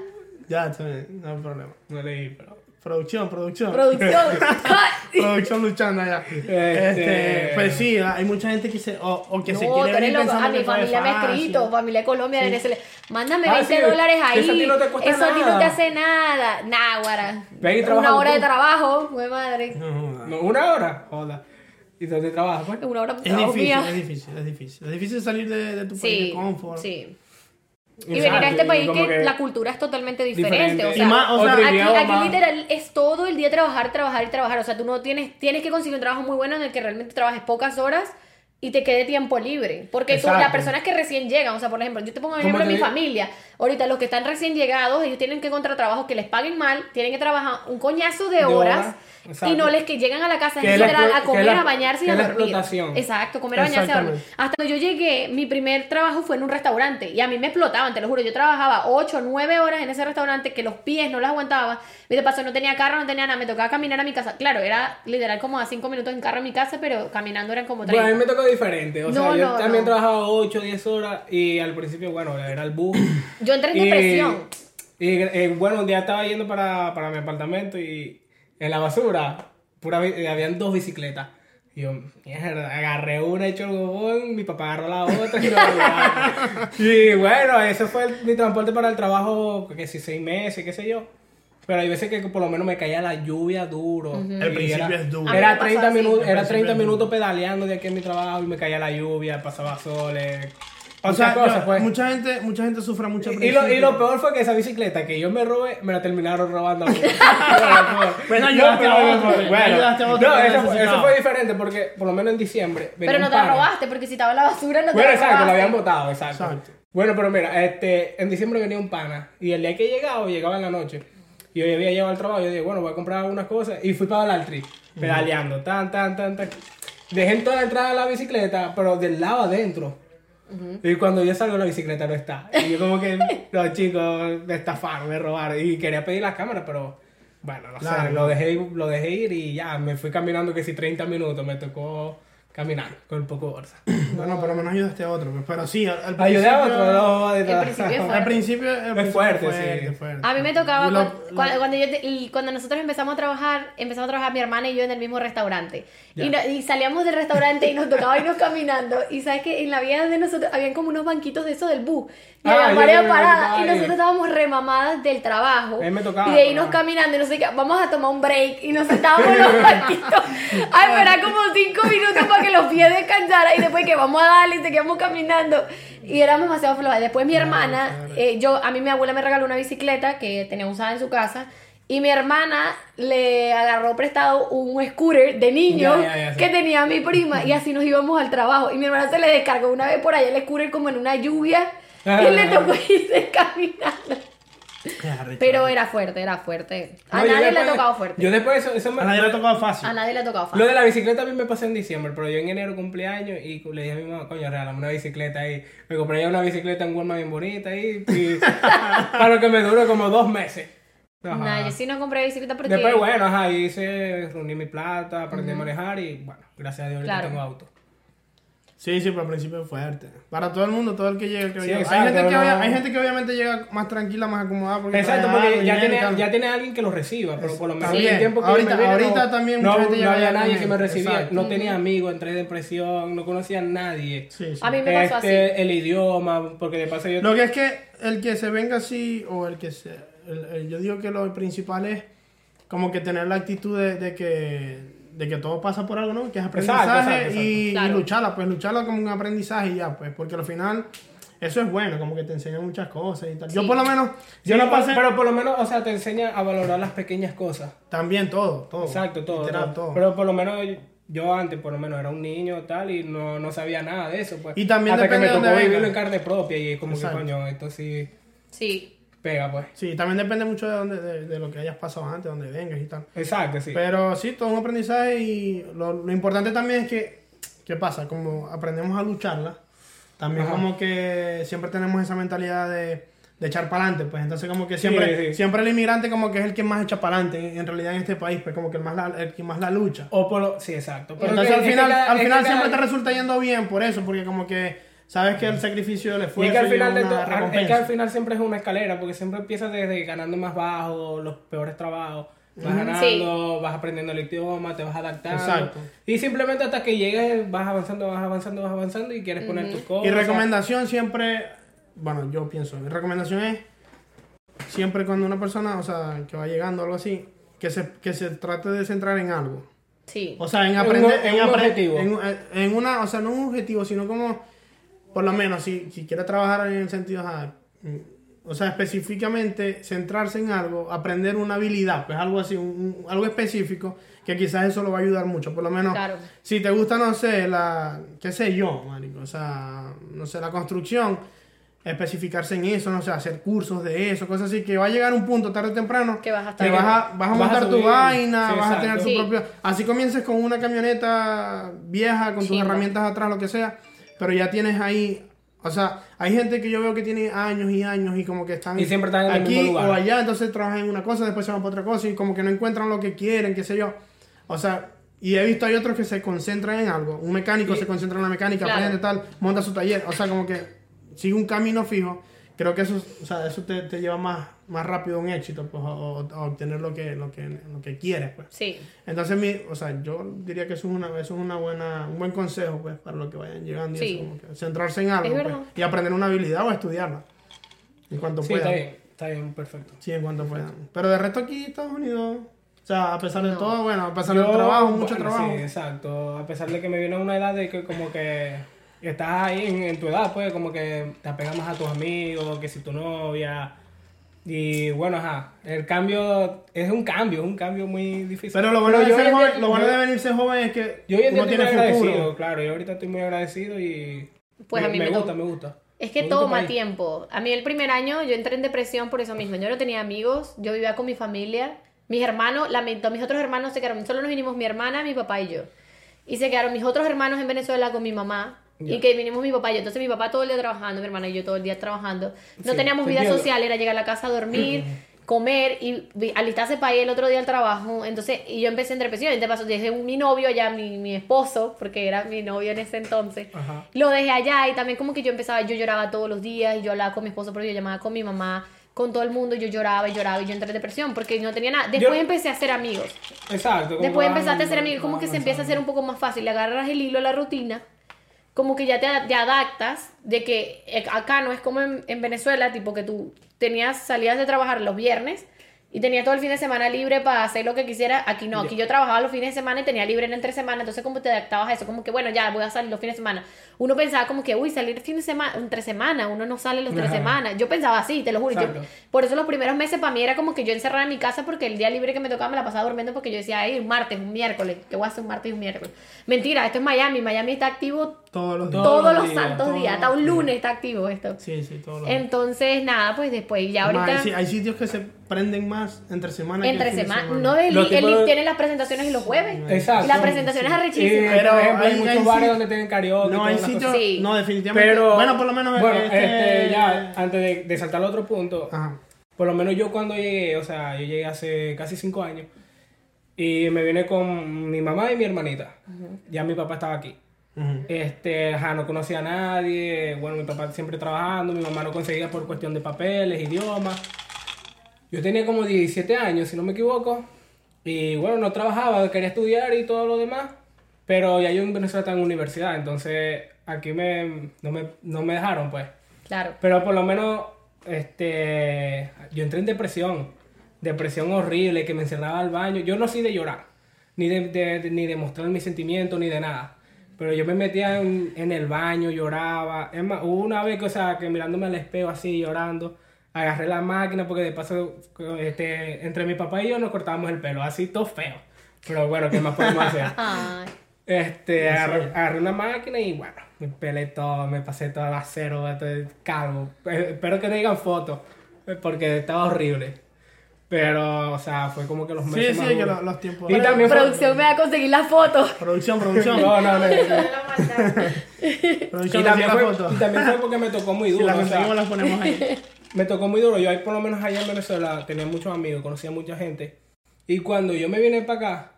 Ya, está bien, no hay problema. No leí, pero... Producción, producción. Producción. producción luchando allá. Este, pues sí, hay mucha gente que se, o, o que se quiere venir loco. pensando A mi todo es familia me ha escrito, familia de Colombia, Venezuela. Mándame Ah, 20 sí, dólares ahí. eso a ti no te cuesta Eso a ti no te nada. hace nada. Nah, guara. Ven y trabaja Una hora de trabajo, güey madre. No, una hora, joda. ¿Y dónde trabajas, pues? Una hora de Es difícil, mía. es difícil, es difícil. Es difícil salir de, de tu país Sí, de confort. sí. Y Exacto, venir a este país que, la cultura es totalmente diferente. diferente. O sea, más, o sea, Otro aquí, aquí literal es todo el día trabajar, trabajar y trabajar. O sea, tú no tienes, tienes que conseguir un trabajo muy bueno en el que realmente trabajes pocas horas y te quede tiempo libre. Porque tú, las personas que recién llegan, o sea, por ejemplo, yo te pongo un ejemplo de mi familia. Ahorita los que están recién llegados, ellos tienen que encontrar trabajos que les paguen mal, tienen que trabajar un coñazo de De horas. horas, exacto. Y no les que llegan a la casa es literal a comer, la- a bañarse y a dormir. Exacto, comer, a bañarse y a dormir. Hasta cuando yo llegué, mi primer trabajo fue en un restaurante y a mí me explotaban, te lo juro. Yo trabajaba 8, 9 horas en ese restaurante que los pies no los aguantaba. Y de paso no tenía carro, no tenía nada, me tocaba caminar a mi casa. Claro, era literal como a 5 minutos en carro a mi casa, pero caminando eran como 30. Bueno, a mí me tocó diferente. O sea, yo no, también no. trabajaba 8, 10 horas y al principio, bueno, era el bus. Yo entré en Y- depresión. Y eh, bueno, un día estaba yendo para, para mi apartamento y en la basura pura, bi- eh, habían dos bicicletas. Y yo, mierda, agarré una, hecho el bobón, mi papá agarró la otra y, no, y bueno, ese fue el- mi transporte para el trabajo, que si seis meses, qué sé yo. Pero hay veces que por lo menos me caía la lluvia duro. El principio era, es duro. Era pasó 30, así. minutos, era principio 30 es minutos pedaleando de aquí en mi trabajo y me caía la lluvia, pasaba soles. O muchas sea, cosas, yo- pues. mucha gente, mucha gente sufre mucho al Y lo, y lo peor fue que esa bicicleta que yo me robé, me la terminaron robando a mí. Bueno, ayudaste a otro, Bueno, no, eso, fue- eso fue diferente porque por lo menos en diciembre. Pero no te la robaste, porque si estaba en la basura no te Bueno, la exacto, robaste. habían votado, exacto. Exacto. Bueno, pero mira, este, en diciembre venía un pana y el día que llegaba, llegaba en la noche. Y yo había llegado al trabajo, yo dije, bueno, voy a comprar algunas cosas y fui para el Altri, pedaleando, tan, tan, tan, tan. Dejé en toda la entrada de la bicicleta, pero del lado adentro. Y cuando yo salgo la bicicleta no está. Y yo como que, los chicos me estafaron, me robaron. Y quería pedir la cámara, pero bueno, no Claro. sé, lo dejé, lo dejé ir y ya, me fui caminando que si 30 minutos, me tocó caminar con un poco de bolsa. Bueno, por lo menos ayudaste a otro. pues, Pero sí, al, al Ayudé a principio- otro, no, de El principio Al principio, al principio fuerte, fuerte, sí. fuerte. A mí me tocaba lo- cuando, cuando- cuando yo te- y cuando nosotros empezamos a trabajar, empezamos a trabajar mi hermana y yo en el mismo restaurante. Y, no- y salíamos del restaurante y nos tocaba irnos caminando. Y sabes que en la vida de nosotros habían como unos banquitos de eso del bus. Y Ah, varias paradas. Y nosotros estábamos remamadas del trabajo. A mí me tocaba, y de irnos pero- caminando y no sé qué. Vamos a tomar un break. Y nos sentábamos en los banquitos a esperar como cinco minutos para que los pies descansaran. Y después que vamos a darle y seguíamos caminando. Y éramos demasiado flojas. Después mi hermana, eh, yo, a mí mi abuela me regaló una bicicleta que tenía usada en su casa. Y mi hermana le agarró prestado un scooter de niño que tenía mi prima y así nos íbamos al trabajo. Y mi hermana se le descargó una vez por allá el scooter como en una lluvia Ah. y le tocó irse caminando. Pero era fuerte, era fuerte. A No, nadie le ha tocado fuerte. Yo después eso, eso me- A nadie le ha tocado fácil. A nadie le ha tocado Lo fácil. de la bicicleta a mí me pasó en diciembre, pero yo en enero cumpleaños y le dije a mi mamá, coño, regálame una bicicleta ahí. Me compré ya una bicicleta en Walmart bien bonita ahí, y para lo que me duró como dos meses. Nah, yo sí no compré bicicleta porque... Después, bueno, ajá, hice, reuní mi plata, aprendí a manejar y bueno, gracias a Dios ahorita Claro. tengo auto. Sí, sí, pero al principio es fuerte. Para todo el mundo, todo el que llega, creo Sí, yo. Hay, gente que, no. obvia- hay gente que obviamente llega más tranquila, más acomodada. Porque Exacto, porque ya tiene, ya tiene alguien que lo reciba, pero por lo menos También. el tiempo que Ahorita- yo me vine, ahorita no, también no, mucha gente no había nadie que me recibía, exacto. no tenía amigos, entré en depresión, no conocía a nadie. Sí, sí. A mí me pasó así. Este, el idioma, porque de paso yo... Lo que es que el que se venga así, o el que se. el- el- yo digo que lo principal es como que tener la actitud de, de que de que todo pasa por algo, ¿no? Que es aprendizaje Exacto, exacto, exacto. Y, y Claro. lucharla, pues lucharla como un aprendizaje y ya, pues, porque al final eso es bueno, como que te enseña muchas cosas y tal. Yo por lo menos, yo Sí, no pasé Pero por lo menos, o sea, te enseña a valorar las pequeñas cosas. también todo, todo. Exacto, todo. literal, todo. todo. Pero por lo menos yo antes, por lo menos, era un niño tal y no, no sabía nada de eso. Pues. Y también Hasta que me tocó vivirlo en carne propia y como Exacto. que coño, esto sí Sí. Pega, pues. Sí, también depende mucho de, dónde, de, de lo que hayas pasado antes, donde vengas y tal. Exacto, sí. Pero sí, todo un aprendizaje y lo, lo importante también es que, ¿qué pasa? Como aprendemos a lucharla, también Ajá. como que siempre tenemos esa mentalidad de, de echar para adelante, pues entonces como que siempre, sí. siempre el inmigrante como que es el que más echa para adelante en realidad en este país, pues como que el, más la, el que más la lucha. O por lo... Sí, exacto. Pero entonces es al final, al final siempre te resulta yendo bien por eso, porque como que sabes que el sacrificio del Y esfuerzo es que al final de una todo, es que al final siempre es una escalera, porque siempre empiezas desde ganando más bajo, los peores trabajos, vas ganando, vas aprendiendo el idioma, te vas adaptando. Exacto. Y simplemente hasta que llegues, vas avanzando, vas avanzando, vas avanzando y quieres poner tus cosas. Y recomendación siempre, bueno, yo pienso, mi recomendación es siempre cuando una persona, o sea, que va llegando o algo así, que se, que se trate de centrar en algo. Sí. O sea, en En aprender, un- en en, un apre- objetivo. En, en una, o sea, no un objetivo, sino como, por lo menos, si, si quiere trabajar en el sentido, ajá, mm, o sea, específicamente centrarse en algo, aprender una habilidad, pues algo así, un- un- algo específico, que quizás eso lo va a ayudar mucho. Por lo menos, Claro. si te gusta, no sé, la, qué sé yo, marico, o sea, no sé, la construcción, especificarse en eso, no sé, hacer cursos de eso, cosas así, que va a llegar un punto tarde o temprano Que vas a estar que vas a, vas a Vas a montar tu vaina, Sí, vas a tener tu Sí. propio... Así comiences con una camioneta vieja, con tus herramientas atrás, lo que sea, pero ya tienes ahí... O sea, hay gente que yo veo que tiene años y años y como que están Y siempre están en el aquí mismo lugar. o allá, entonces trabajan en una cosa, después se van para otra cosa y como que no encuentran lo que quieren, qué sé yo. O sea, y he visto hay otros que se concentran en algo. Un mecánico se concentra en la mecánica, Claro. aprende tal, monta su taller. O sea, como que sigue un camino fijo creo que eso, o sea, eso te, te lleva más, más rápido a un éxito, pues, a, a obtener lo que, lo que, lo que quieres, pues. Sí. Entonces, mi, o sea, yo diría que eso es una, eso es una buena, un buen consejo, pues, para los que vayan llegando y Sí. eso, como que centrarse en algo, Es pues, y aprender una habilidad o estudiarla, en cuanto Sí, puedan. está bien, está bien, perfecto. Sí, en cuanto puedan. Pero de resto aquí, Estados Unidos, o sea, a pesar de No. todo, bueno, a pesar Yo, del trabajo, mucho bueno, trabajo. Sí, exacto. A pesar de que me viene una edad de que como que estás ahí en, en tu edad, pues como que te apegas más a tus amigos, que si tu novia. Y bueno, ajá, el cambio es un cambio, es un cambio muy difícil. Pero lo bueno, yo de, ser joven, lo bueno de venirse joven es que Yo hoy en día uno estoy muy tiene agradecido, futuro. claro. Yo ahorita estoy muy agradecido y Pues me, a mí me me gusta, me gusta. Es que toma país. tiempo. A mí el primer año yo entré en depresión por eso mismo. Yo no tenía amigos, yo vivía con mi familia. Mis hermanos, lamento, mis otros hermanos se quedaron. Solo nos vinimos mi hermana, mi papá y yo. Y se quedaron mis otros hermanos en Venezuela con mi mamá. Y que vinimos mi papá y yo. Entonces mi papá todo el día trabajando, mi hermana y yo todo el día trabajando. No Sí, teníamos te vida social, era llegar a la casa a dormir, comer y alistarse para ir el otro día al trabajo. Entonces, y yo empecé en depresión. Y de paso dejé mi novio ya, mi, mi esposo, porque era mi novio en ese entonces. Ajá. Lo dejé allá y también como que yo empezaba, yo lloraba todos los días y yo hablaba con mi esposo, pero yo llamaba con mi mamá, con todo el mundo, yo lloraba y lloraba y yo entré en depresión porque no tenía nada. Después Yo- empecé a hacer amigos. Exacto. Después empezaste a hacer amigos, como que se empieza a hacer un poco más fácil. Le agarras el hilo a la rutina, como que ya te, te adaptas de que eh, acá no es como en, en Venezuela, tipo que tú tenías, salías de trabajar los viernes y tenías todo el fin de semana libre para hacer lo que quisiera. Aquí no, aquí yo trabajaba los fines de semana y tenía libre en entre semana, entonces como te adaptabas a eso, como que bueno, ya voy a salir los fines de semana. Uno pensaba como que, uy, salir fin de semana, entre semana, uno no sale los tres semanas. Yo pensaba así, te lo juro. Yo- por eso los primeros meses para mí era como que yo encerrada en mi casa porque el día libre que me tocaba me la pasaba durmiendo porque yo decía, ay, un martes, un miércoles, que voy a hacer un martes y un miércoles. Mentira, esto es Miami, Miami está activo Todos los días. Todos todos, los días, santos todos días, hasta un lunes está activo esto. Sí, sí, todos los días. Entonces, nada, pues después, ya ahorita, hay, hay sitios que se prenden más entre semana entre de semanas, no, el, el de- tiene las presentaciones y los jueves. Exacto. Y las presentaciones Y, arrechísimas. Pero por ejemplo, hay, hay- muchos hay bares donde tienen karaoke. No, hay sitios. Sí. No, definitivamente. Pero, bueno, por lo menos. Bueno, este- este, ya, antes de, de saltar al otro punto, Ajá. por lo menos yo cuando llegué, o sea, yo llegué hace casi cinco años, y me vine con mi mamá y mi hermanita. Ya mi papá estaba aquí. Este, ajá, no conocía a nadie, bueno, mi papá siempre trabajando, mi mamá no conseguía por cuestión de papeles, idiomas. Yo tenía como 17 años, si no me equivoco, y bueno, no trabajaba, quería estudiar y todo lo demás, pero ya yo en Venezuela estaba en universidad, entonces aquí me, no, me, no me dejaron, pues. Claro. Pero por lo menos, este, yo entré en depresión, depresión horrible, que me encerraba al baño. Yo no soy de llorar, ni de, de- de- ni de mostrar mis sentimientos, ni de nada. Pero yo me metía en, en el baño, lloraba. Es más, hubo una vez que, o sea, que mirándome al espejo así, llorando, agarré la máquina porque de paso, este, entre mi papá y yo nos cortábamos el pelo, así todo feo. Pero bueno, ¿qué más podemos hacer? Este, agarré, agarré una máquina y bueno, me pelé todo, me pasé todo el acero, estoy calvo. Eh, Espero que no digan fotos, porque estaba horrible. Pero, o sea, fue como que los Sí, meses sí, más duros. los, los tiempos. Y también fue- producción me va a conseguir las fotos. Producción, producción. No, no, no. La maldad. producción Y también, la fue, foto. y también fue porque me tocó muy Si duro. la o sea, conseguimos, las ponemos ahí. me tocó muy duro. Yo ahí, por lo menos allá en Venezuela, tenía muchos amigos, conocía mucha gente. Y cuando yo me vine para acá,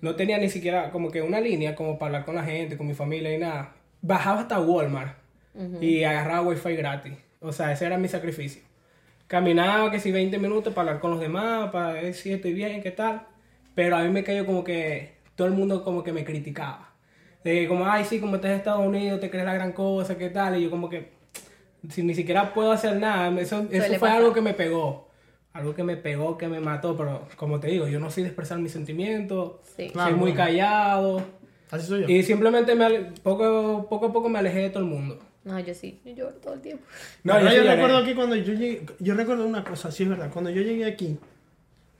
no tenía ni siquiera como que una línea como para hablar con la gente, con mi familia y nada. Bajaba hasta Walmart y agarraba wifi gratis. O sea, ese era mi sacrificio. Caminaba que si 20 minutos para hablar con los demás, para ver si estoy bien, qué tal. Pero a mí me cayó como que todo el mundo como que me criticaba. De como, ay, sí, como estás en Estados Unidos, te crees la gran cosa, qué tal. Y yo como que, si ni siquiera puedo hacer nada, eso, eso fue pasar. algo que me pegó. Algo que me pegó, que me mató, pero como te digo, yo no soy de expresar mis sentimientos, Sí. Claro, soy muy bueno. callado Así soy yo. y simplemente me poco, poco a poco me alejé de todo el mundo. No, yo sí, yo lloro todo el tiempo. No, yo, recuerdo que cuando yo llegué, yo recuerdo una cosa, sí es verdad, cuando yo llegué aquí,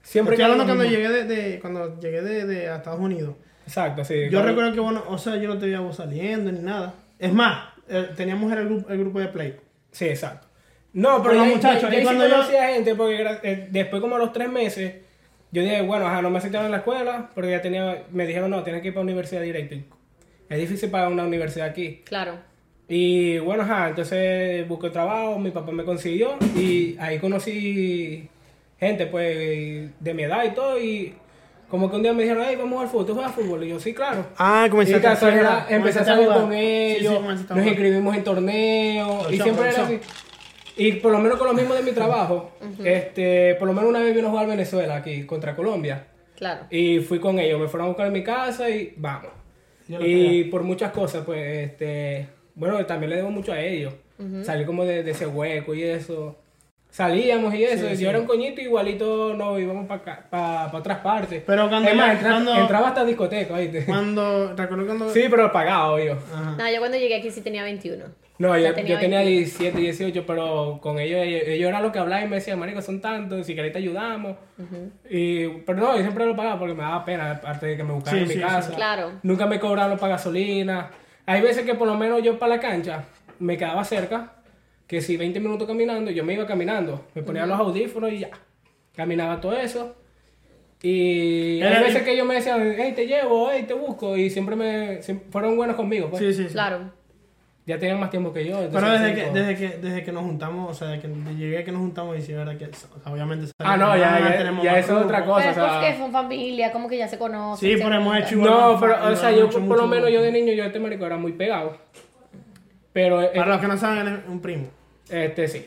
siempre estoy hablando que cuando llegué de, de- cuando llegué de, de a Estados Unidos. Exacto, sí. Yo recuerdo que bueno, o sea, yo no te veía vos saliendo ni nada. Es más, eh, teníamos el grupo, el grupo de play. Sí, exacto. No, pero los muchachos, yo, cuando yo- conocía gente porque eh, después como a los tres meses, yo dije, bueno, ajá, no me aceptaron en la escuela porque ya tenía, me dijeron, no, tienes que ir para la universidad directo. Y Es difícil pagar una universidad aquí. Claro. Y bueno, ajá, entonces busqué trabajo, mi papá me consiguió y ahí conocí gente pues de mi edad y todo y como que un día me dijeron, hey, vamos al fútbol, ¿tú juegas fútbol? Y yo, sí, claro. Ah, Y casualidad, empecé a salir con ellos, nos Sí, sí, inscribimos en torneos y siempre era así. Y por lo menos con lo mismo de mi trabajo, este, por lo menos una vez vino a jugar Venezuela aquí contra Colombia. Claro. Y fui con ellos, me fueron a buscar en mi casa y vamos. Y por muchas cosas, pues, este, bueno, también le debo mucho a ellos. Salí como de, de ese hueco y eso. Salíamos y eso. Sí, yo sí. era un coñito, igualito no íbamos para para otras partes. Pero cuando Es más, entra- cuando- entraba hasta discoteca, ¿viste? Cuando, recuerdo cuando... Sí, pero pagado, yo. Ajá. No, yo cuando llegué aquí sí tenía 21. No, yo, tenía yo tenía 20. 17, 18, pero con ellos, ellos, ellos eran los que hablaban y me decían, marico, son tantos, si querés te ayudamos. y, pero no, yo siempre lo pagaba porque me daba pena, aparte de que me buscaran Sí, en mi casa. sí. Claro. Nunca me cobraron para gasolina. Hay veces que por lo menos yo para la cancha me quedaba cerca, que si 20 minutos caminando, yo me iba caminando. Me ponía los audífonos y ya. Caminaba todo eso. Y hay veces que ellos me decían, hey, te llevo, hey, te busco. Y siempre me siempre fueron buenos conmigo. Pues. Sí, sí, sí. Claro. Ya tenían más tiempo que yo. Pero desde que, desde que desde que nos juntamos, o sea, desde que llegué a que nos juntamos y sí, verdad que, o sea, obviamente... Ah, no, ya, ya, tenemos ya eso es otra cosa. Pero o es porque son familia, como que ya se conocen. Sí, se pero hemos hecho. No, pero, o sea, yo mucho, por lo mucho. menos yo de niño, yo este marico era muy pegado. Pero, eh, Para los que no saben, él es un primo. este sí.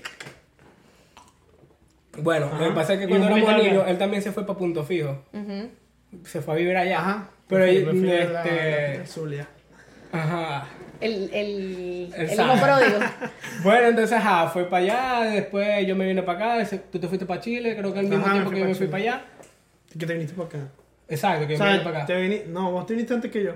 Bueno, Ajá. lo que pasa es que ¿Y cuando éramos niños, él también se fue para Punto Fijo. Ujú. Se fue a vivir allá. Ajá. Pero, este, Zulia. ajá. El, el, El hijo pródigo. Bueno, entonces, ajá, fue para allá, después yo me vine para acá, tú te fuiste para Chile, creo que al mismo Ajá, me tiempo fui que yo pa' me fui para allá. Que te viniste para acá. Exacto, que O yo me vine sea, para acá. te No, vos te viniste antes que yo.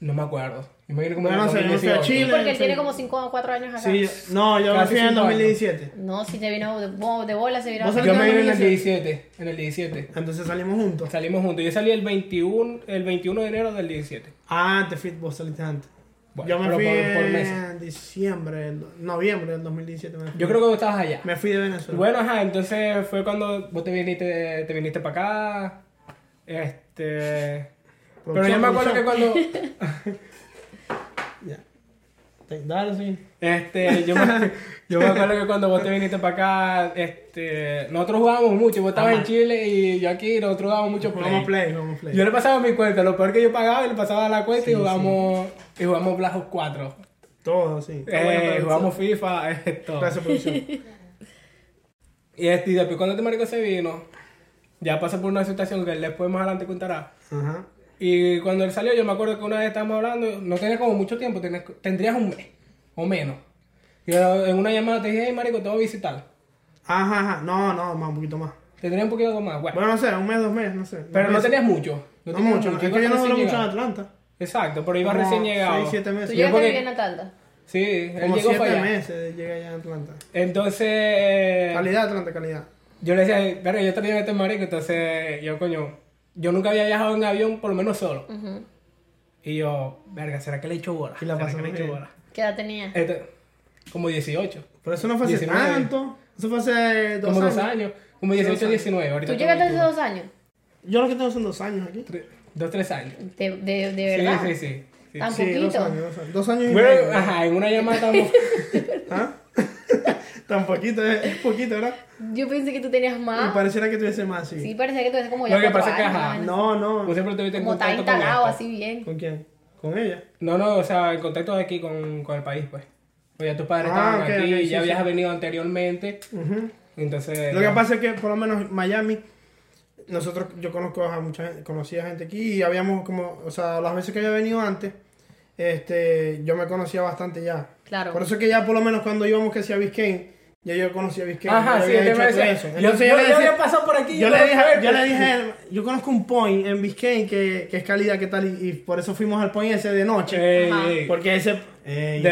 No me acuerdo. Vine como no sé, fui a 2018. Chile. Porque él sí. tiene como 5 o 4 años acá. Sí, no, yo me fui en el cinco años. 2017. No, si te vino de, de bola, se vino ¿Vos acá. Yo me vine en el 2017. 17, en el 17. Entonces salimos juntos. Salimos juntos. Yo salí el 21, el 21 de enero del 17. Ah, te fuiste, vos saliste antes. Bueno, yo me fui por- por en diciembre, noviembre del 2017. Me fui. Yo creo que vos estabas allá. Me fui de Venezuela. Bueno, ajá, entonces fue cuando vos te viniste, te viniste para acá. Este. Pero yo me acuerdo que cuando. Dale, sí. Este, yo me, yo me acuerdo que cuando vos te viniste para acá, este, nosotros jugábamos mucho. Vos estabas en Chile y yo aquí, nosotros jugábamos mucho play. Vamos play, vamos play. Yo le pasaba mi cuenta, lo peor que yo pagaba y le pasaba la cuenta y Sí, jugamos, y jugamos Black Ops 4. Todo, sí. Eh, jugamos FIFA, esto. Gracias, producción. Y, este, y después cuando este marico se vino, ya pasó por una situación que él después más adelante contará. Ajá. Y cuando él salió, yo me acuerdo que una vez estábamos hablando, no tenía como mucho tiempo, tenías- tendrías un mes o menos. Y en una llamada te dije, hey marico, te voy a visitar. Ajá, ajá. No, no, más, un poquito más. Tendría un poquito más, bueno. Bueno, no sé, un mes, dos meses, no sé. pero no tenías mucho. No, tenías mucho. Es que yo no duré mucho en. Atlanta. Exacto, pero iba Como recién llegado. Seis, siete ¿Tú meses. Yo llegaste a porque- en Atlanta? Sí, él Como llegó para siete allá. meses llegué allá en Atlanta. Entonces, Calidad, Atlanta, calidad. yo le decía, verga, yo tenía este marico, entonces yo, coño, yo nunca había viajado en avión, por lo menos solo. Y yo, verga, ¿será que le he hecho bola? Y la ¿Será pasó que le he hecho bola? ¿Qué edad tenía? Este, como 18, Pero eso no fue hace 19. tanto. Eso fue hace dos como años. dos años, como 18, 19. Ahorita ¿Tú tengo llegaste hace 21. dos años? Yo lo que tengo son dos años aquí. Tres- Dos, tres años. De, de, de verdad. Sí, sí, sí. sí. Tan Sí, dos poquito. años, dos años. Dos años y Bueno, medio. ajá, en una llamada estábamos... ¿Ah? Tan poquito, es, es poquito, ¿verdad? Yo pensé que tú tenías Y más. pareciera que tuviese más, sí. Sí, parecía que eres como ya Lo que pasa es que, ajá, ¿no? No. Vos siempre estuviste en Como está con instalado así bien. ¿Con quién? ¿Con ella? No, no, o sea, en contacto de aquí con, con el país, pues. Pues ya tus padres Ah, estaban ok, aquí, ok, sí, ya sí. habías venido anteriormente, entonces... Lo que pasa es que por lo menos Miami, nosotros, yo conozco a mucha gente, conocía gente aquí y habíamos como, o sea, las veces que había venido antes, este, yo me conocía bastante ya. Claro. Por eso es que ya por lo menos cuando íbamos que sea Biscayne, ya yo conocía a Biscayne. Ajá, yo sí, había me hecho decía, eso. yo, Entonces yo, yo, le decía- había pasado por aquí, yo le dije, yo le dije, yo conozco un point en Biscayne que, que es calidad, que tal, y, y por eso fuimos al point ese de noche. Ey, Ajá. ey. Porque ese.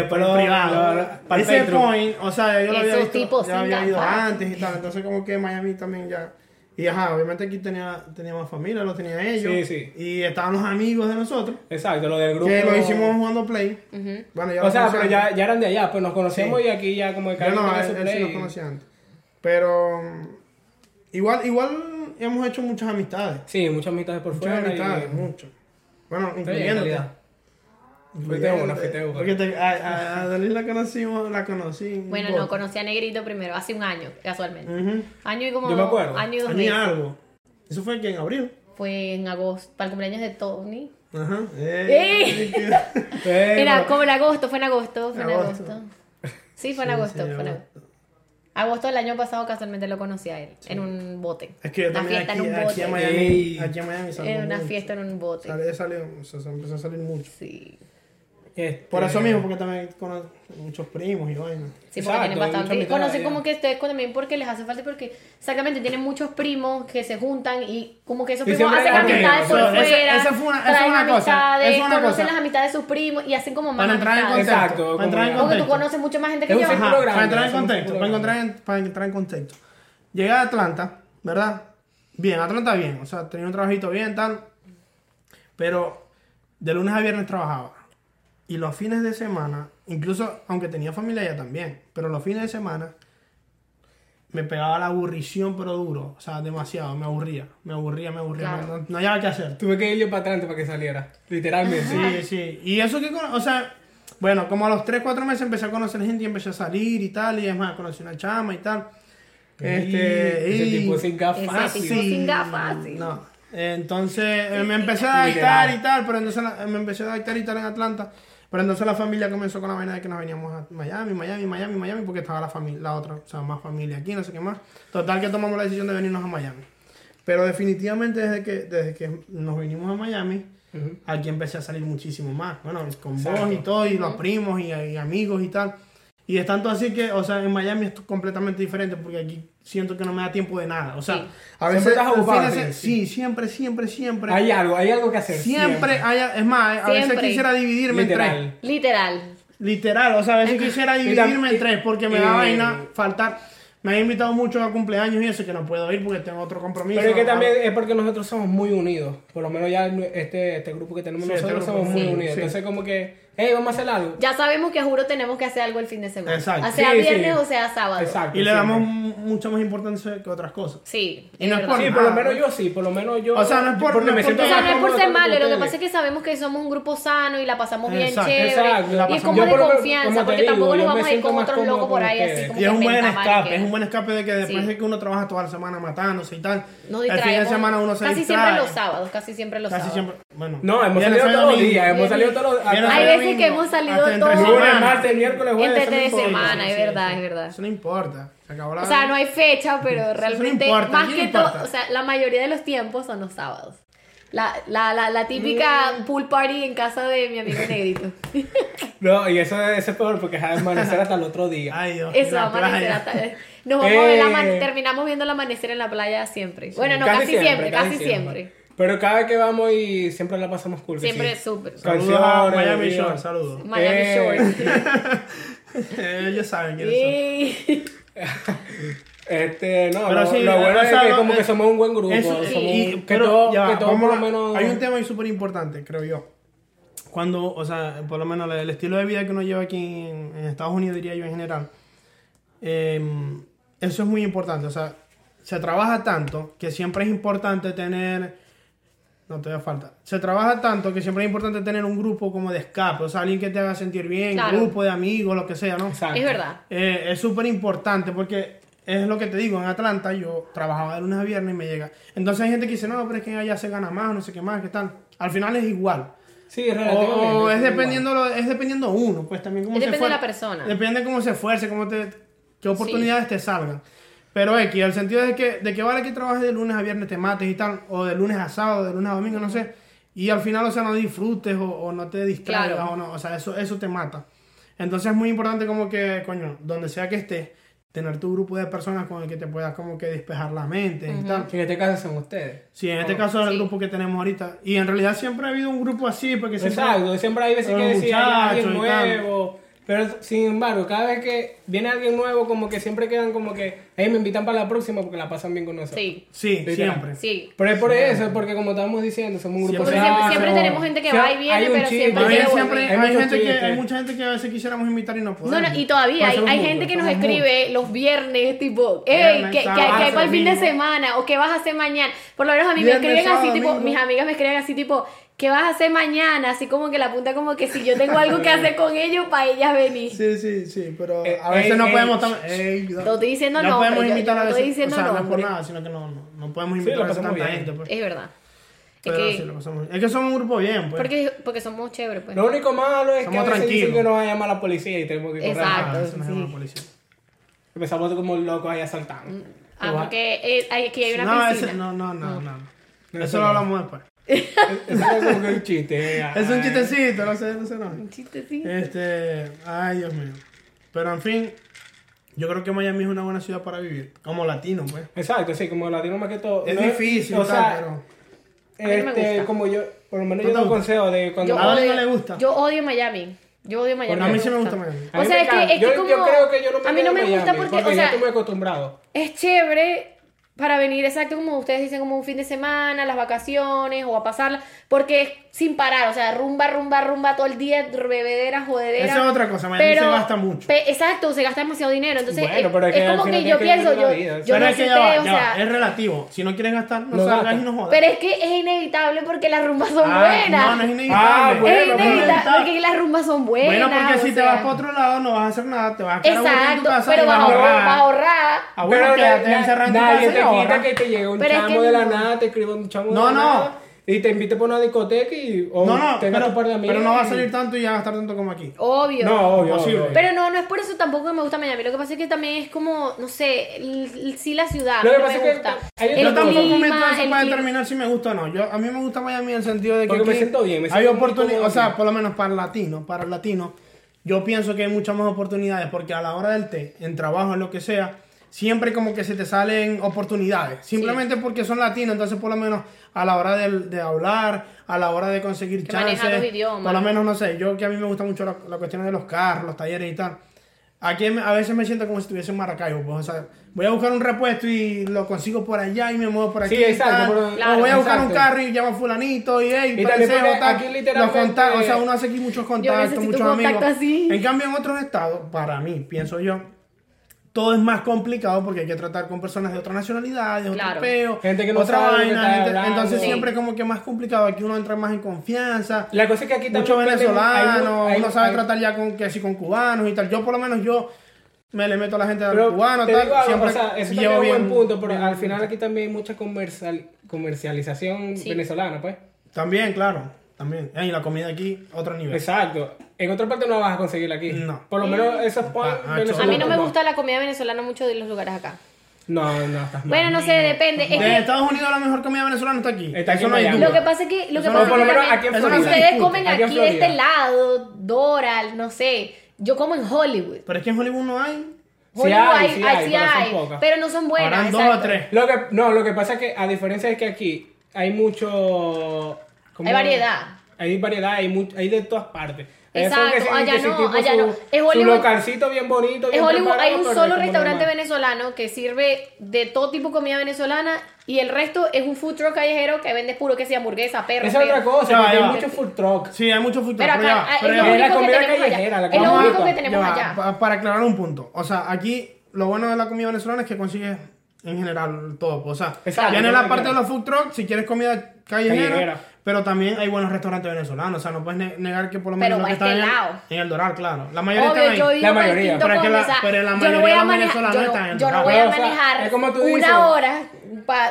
Por lo- privado. para ese point, o sea, yo lo había visto. ya había ido antes y tal. Entonces, como que Miami también ya. Y ajá, obviamente aquí tenía, tenía más familia, lo tenía ellos. Sí, sí. Y estaban los amigos de nosotros. Exacto, lo del grupo... Que lo hicimos jugando Play. Ujú. Bueno, ya O sea, pero ya, ya eran de allá, pues nos conocemos Sí. y aquí ya como de Yo cada no, él, él sí play. conocía antes. Pero. mm, Igual, igual hemos hecho muchas amistades. Sí, muchas amistades por Muchas fuera. amistades, y... mucho. Bueno, calidad. Fuiste una, fuiste una. Porque te- a, a, a Dalí la conocimos, la conocí. Bueno, no, conocí a Negrito primero, hace un año, casualmente. Ujú. Año y como Yo me acuerdo. año y dos meses. algo. Eso fue que en abril. Fue en agosto, para el cumpleaños de Tony. Ajá. ¡Ey! Eh, Era como en agosto, fue en agosto, fue en Agosto. agosto. Sí, fue en Sí, agosto, sí, fue en agosto. agosto. Del año pasado casualmente lo conocí a él, en un bote. Es que yo una también fiesta aquí, en un aquí bote. en Miami, aquí en Miami En una mucho. fiesta en un bote. Sale- salió, o sea, se empezó a salir mucho. Sí. Este, Por eso mismo, porque también conozco muchos primos y vainas. Sí, porque Exacto, tienen bastante. conocen como que ustedes también porque les hace falta, porque exactamente tienen muchos primos que se juntan y como que esos primos siempre hacen hay amistades por So, fuera, esa fue una- esa traen una cosa, esa una conocen cosa. las amistades de sus primos y hacen como más Para entrar en contexto. Exacto, para entrar en como- Porque tú contexto. conoces mucha más gente que yo. Ajá, para entrar en contexto, para encontrar en, para entrar en contexto. Llegué a Atlanta, ¿verdad? Bien, Atlanta bien, o sea, tenía un trabajito bien, tal. Pero de lunes a viernes trabajaba. Y los fines de semana, incluso aunque tenía familia allá también, pero los fines de semana me pegaba la aburrición, pero duro. O sea, demasiado, me aburría, me aburría, me aburría. Claro. No, no había qué hacer. Tuve que ir yo para Atlanta para que saliera. Literalmente. Sí, sí. Y eso que, o sea, bueno, como a los 3, 4 meses empecé a conocer gente y empecé a salir y tal, y es más, conocí una chama y tal. Este, ese y- tipo sin gafas. Ese fácil. tipo sin gafas, sí. No. Entonces eh, me empecé a adaptar y tal, pero entonces me empecé a adaptar y tal en Atlanta. Pero entonces la familia comenzó con la vaina de que nos veníamos a Miami, Miami, Miami, Miami, porque estaba la familia, la otra, o sea, más familia aquí, no sé qué más. Total que tomamos la decisión de venirnos a Miami. Pero definitivamente desde que, desde que nos vinimos a Miami, aquí empecé a salir muchísimo más. Bueno, con vos y todo, y los primos y, y amigos y tal. Y es tanto así que, o sea, en Miami es completamente diferente porque aquí siento que no me da tiempo de nada. O sea, Sí. a veces. Siempre estás ocupado, sí, siempre, siempre, siempre. Hay algo, hay algo que hacer. siempre, hay, es más, a veces quisiera dividirme en tres. Literal. Literal. Literal, o sea, a veces quisiera dividirme en tres porque me da vaina faltar. Me han invitado mucho a cumpleaños y eso que no puedo ir porque tengo otro compromiso. Pero es que también es porque nosotros somos muy unidos. Por lo menos ya este, este grupo que tenemos Sí, este nosotros somos muy sí, unidos. sí. Entonces como que, hey, vamos a hacer algo. Ya sabemos que juro tenemos que hacer algo el fin de semana. Exacto. Sea Sí, viernes sí. o sea sábado. Exacto. Y le damos mu- mucha más importancia que otras cosas. Sí. Y no es por Sí, por lo menos yo sí, por lo menos yo. O sea, no es por- porque no me es siento O sea, no es por ser malo, lo que pasa es que sabemos que somos un grupo sano y la pasamos bien Exacto, chévere. exacto, la y es como Yo de por confianza, como porque digo, tampoco nos vamos a ir con otros locos por ahí así como Y es un buen escape, es un buen escape de que después de que uno trabaja toda la semana matándose y tal, Nos el fin de semana uno se Casi siempre los sábados, casi siempre los Casi sábados. siempre, bueno. No, hemos salido todos los días, hemos salido todos los días. Veces que hemos salido todos. Lunes, martes, miércoles, jueves. Entre eso no de importa. semana, sí, es verdad, es verdad. Eso no importa. Se acabó la O sea, no hay fecha, pero realmente, importa, más ¿a quién que todo, o sea, la mayoría de los tiempos son los sábados. La, la, la, la típica Mm. pool party en casa de mi amigo Negrito. No, y eso, eso es peor porque es amanecer hasta el otro día. Ay, Dios. Eso, la amanecer playa. hasta... Nos vamos a ver Eh. terminamos viendo el amanecer en la playa siempre. Bueno, no, casi, siempre, casi siempre. Pero cada vez que vamos y siempre la pasamos cool. Siempre sí. es súper. Saludos a Miami. Shore, saludos. Miami Eh. Shore. Ellos saben quiénes son. Y- Este, no, Pero lo, sí, lo bueno es que no, como que eh, somos un buen grupo. Eso, somos y- un- que pero todo, ya va, que todo vamos por lo menos... Hay un tema ahí súper importante, creo yo. Cuando, o sea, por lo menos el estilo de vida que uno lleva aquí en, en Estados Unidos, diría yo en general, eh, eso es muy importante. O sea, se trabaja tanto que siempre es importante tener. No te da falta. Se trabaja tanto que siempre es importante tener un grupo como de escape, o sea, alguien que te haga sentir bien, Claro. grupo de amigos, lo que sea, ¿no? Exacto. Es verdad. Eh, es súper importante porque es lo que te digo, en Atlanta yo trabajaba de lunes a viernes y me llega. Entonces hay gente que dice, no, pero es que allá se gana más, no sé qué más, qué tal. Al final es igual. Sí, relativamente. o es igual. dependiendo lo- es dependiendo uno, pues también cómo Es se depende de la persona. Depende de cómo se esfuerce, cómo te, qué oportunidades te salgan. Pero X, el sentido de que, de que vale que trabajes de lunes a viernes, te mates y tal, o de lunes a sábado, de lunes a domingo, no sé, y al final, o sea, no disfrutes o, o no te distraigas, Claro. o no, o sea, eso, eso te mata. Entonces es muy importante como que, coño, donde sea que estés, tener tu grupo de personas con el que te puedas como que despejar la mente y tal. En este caso son ustedes. Sí, en este caso es el grupo que tenemos ahorita. Y en realidad siempre ha habido un grupo así, porque siempre... Exacto, siempre hay veces que decir hay alguien muchachos y tal. nuevo. Pero sin embargo, cada vez que viene alguien nuevo, como que siempre quedan como que, hey, me invitan para la próxima porque la pasan bien con nosotros. Sí, Sí, Literal. siempre. sí. Pero es por eso, porque como estábamos diciendo, somos un grupo Siempre- Porque siempre, siempre tenemos gente que O sea, va y viene, hay un pero chiste. siempre quiere siempre hay, Hay gente que, hay mucha gente que a veces quisiéramos invitar y no No, podemos. no, y todavía hay, hay gente que nos escribe los viernes, tipo, hey, que, que, que hay para el fin de semana, o qué vas a hacer mañana. Por lo menos a mí Viernes, me escriben sábado, así, tipo, mis amigas me escriben así, tipo, ¿qué vas a hacer mañana? Así como que la punta como que si yo tengo algo que hacer con ellos, para ellas venir. Sí, sí, sí, pero Eh, a veces ey, no ey, podemos... sh- tam- ey, No estoy diciendo no podemos yo- invitar yo a no veces, estoy diciendo o sea, no es por nada, sino que no, no, no podemos Sí, invitar lo a tanta bien. gente. Pues. Es verdad. Es que, sí, lo pasamos- es que somos un grupo bien, pues. porque, porque somos chéveres, pues. Lo único malo es que a veces dicen que nos va a llamar la policía y tenemos que correr. Exacto. Ah, no sí. la policía. Empezamos como locos ahí asaltando. Ah, porque eh, hay- aquí hay una No, piscina. ese, no, no, no, no. No, Eso eso lo no. hablamos después. Eso es como que un chiste. Es un chistecito, no sé, no sé, no. Un chistecito. Este, ay, Dios mío. Pero en fin, yo creo que Miami es una buena ciudad para vivir. Como latino, pues. Exacto, sí, como latino más que todo. Es No difícil, o tal, sea, pero. A mí no me este, gusta. como yo, por lo menos ¿No yo te doy gusta? consejo de cuando... Yo A Vale no odio- le gusta. Yo odio Miami. Yo odio Miami. Porque a mí sí me gusta Miami. A O mí sea, es que, es que yo, como... yo creo que yo no me a mí no me gusta Miami, porque, o sea, estoy muy acostumbrado. es chévere para venir exacto como ustedes dicen, como un fin de semana, las vacaciones o a pasarla, porque es sin parar, o sea, rumba, rumba, rumba todo el día, bebedera, jodedera. Esa es otra cosa, Miami se gasta mucho. pe- exacto, se gasta demasiado dinero, entonces Bueno, pero es es, que al como que yo que pienso, yo, vida, yo pero no es que ya va, o sea, es relativo. Si no quieres gastar, no salgas gasta. y no jodas. pero es que es inevitable porque las rumbas son Ah, buenas. No, no es inevitable. Ah, es bueno, inevitable porque las rumbas son buenas. Bueno, porque si te sea. vas para otro lado no vas a hacer nada, te vas a quedar aburrido en tu Exacto, casa pero vas a ahorrar. Vas a ahorrar. Ah, bueno, Pero quédate encerrado en tu casa ahorra. que te llegue un Pero es chamo que de la no. nada, te escribe un chamo No, de la no. nada y te invite para una discoteca y o No, no, tengas pero, tu par de amigos. pero no va a salir tanto y ya gastar tanto como aquí. Obvio. No, obvio, Imposible. obvio. Pero no, no es por eso tampoco que me gusta Miami. Lo que pasa es que también es como, no sé, sí la ciudad. Lo que no pasa me es que gusta. hay el Yo tampoco clima, me para determinar si me gusta o no. Yo, a mí me gusta Miami en el sentido de que Porque me siento bien, me hay siento muy oportunidades, o sea, por lo menos para el latino, para el latino, yo pienso que hay muchas más oportunidades porque a la hora del té, en trabajo, en lo que sea, siempre como que se te salen oportunidades. Simplemente porque son latinos, entonces por lo menos a la hora del- de, hablar, a la hora de conseguir Que chances, los idiomas. por lo menos, no sé, yo que a mí me gusta mucho la, la cuestión de los carros, los talleres y tal. Aquí me- a veces me siento como si estuviese en Maracaibo, pues, o sea, voy a buscar un repuesto y lo consigo por allá y me muevo por aquí. Sí, exacto, tal. pero- Claro, o voy a buscar un carro y llamo a fulanito y hey, Y tal. aquí Los contactos, o sea, uno hace aquí muchos contactos, muchos amigos. así. En cambio, en otros estados, para mí, pienso yo, todo es más complicado porque hay que tratar con personas de otra nacionalidad, de otro Claro. peo, Gente que no otra sabe vaina, gente- hablando. entonces Sí. siempre como que más complicado, aquí uno entra más en confianza. La cosa es que aquí Muchos venezolanos, hay- hay- uno sabe hay- tratar ya con que así con cubanos y tal. Yo por lo menos yo me le meto a la gente Pero cubano, te tal, digo algo, siempre o sea, eso llevo también es bien. un buen punto, pero bien- al final aquí también hay mucha comercial, comercialización Sí. venezolana, pues. También, claro, también. Y la comida aquí, otro nivel. Exacto. En otra parte no vas a conseguirla aquí. No. Por lo menos esos points Ah, ah, A venezolanos. mí no me gusta la comida venezolana mucho de los lugares acá. No, no, estás mal. Bueno, no sé, depende. Es De que Estados Unidos la mejor comida venezolana está aquí. Está aquí Eso en no hay Miami. duda. lo que pasa es que lo que pasa no- por es lo que aquí en Florida. ustedes comen Aquí de este lado, Doral, no sé. Yo como en Hollywood. Pero es que en Hollywood no hay. Sí Hollywood hay, hay, sí hay, sí pero son no son buenas. Habrán dos o tres. Lo que, no, lo que pasa es que a diferencia de que aquí hay mucho... Hay variedad. Hay variedad, hay, mucho, hay de todas partes. Exacto, que allá que no, tipo allá su, no. Es su Hollywood- localcito bien bonito, En bien Hollywood hay un solo restaurante normal. venezolano que sirve de todo tipo de comida venezolana y el resto es un food truck callejero que vende puro que sea hamburguesa, perro. Esa es otra cosa, Ya ya hay muchos food truck. Sí, hay mucho futuro. Pero Pero, ya acá pero es ya lo. Es único que callejera, la. Es lo único que tenemos Ya allá. pa- para aclarar un punto. O sea, aquí lo bueno de la comida venezolana es que consigues en general todo. O sea, Exacto, viene todo la parte de los food trucks, si quieres comida callejera, Callejera. Pero también hay buenos restaurantes venezolanos. O sea, no puedes ne- negar que por lo Pero menos los que a están este en, en el Doral, claro. La mayoría Obvio, están yo ahí. digo La el mayoría. Pero es que la- pero la yo no mayoría voy de a los manejar, venezolanos yo no, están en yo no Doral. voy a Pero, o sea, manejar una hora para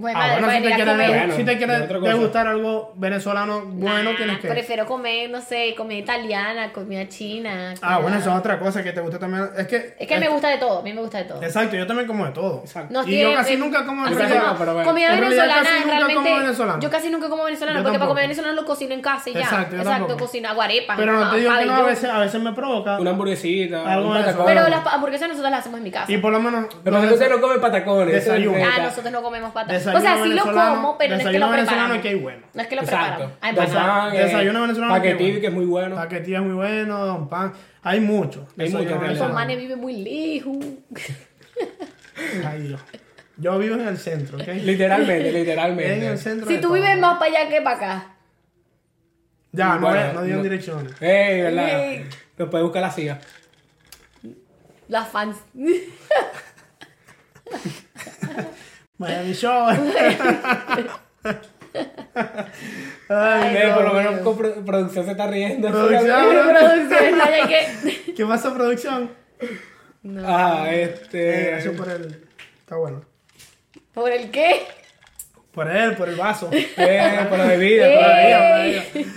bueno, Ah, bueno, si te. Bueno, si te es quieres degustar algo venezolano bueno, Nah, tienes que... Prefiero comer, no sé, comida italiana, comida china. Ah, bueno, eso es otra cosa que te gusta también. Es que... Es que me gusta de todo, a mí me gusta de todo. Exacto, yo también como de todo. Exacto. Y tiene- yo casi eh, nunca como bueno. comida En venezolana casi nunca realmente como venezolano. yo casi nunca como venezolano Yo porque para comer venezolano lo cocino en casa y ya Exacto, yo exacto cocino aguarepas Pero no te digo que no, a veces, a veces me provoca. Una hamburguesita, Algo un de eso. pero las hamburguesas nosotros las hacemos en mi casa Y por lo menos. Pero los usted des- no come patacones. es Desayuno. ah nosotros no comemos o desayuno sea sí lo como pero no es que desayuno lo venezolano que hay bueno. no es que lo Exacto. preparamos Hay Desa- empanada. Pan, eh, desayuno venezolano bueno. que es muy bueno. Paquetilla es muy bueno, don pan. Hay mucho. Hay Desayuno mucho, en realidad. esos venezolano. manes viven muy lejos Ay, Dios. Yo vivo en el centro, ¿ok? Literalmente, En el literalmente. centro. si tú todo. vives más para allá que para acá Ya, no, Bueno, es- no digan no. direcciones. Ey, ¿verdad? Ey. Lo puedes buscar la siga. las fans Miami Show. Ay, Ey, por no, lo menos con pro- producción se está riendo. Producción. producción está ¿Qué pasa, producción? Ah, Eh, este. eso por el. Está bueno. por el qué Por él, por el vaso. Eh, por la bebida, Eh. por la bebida. Todavía, todavía.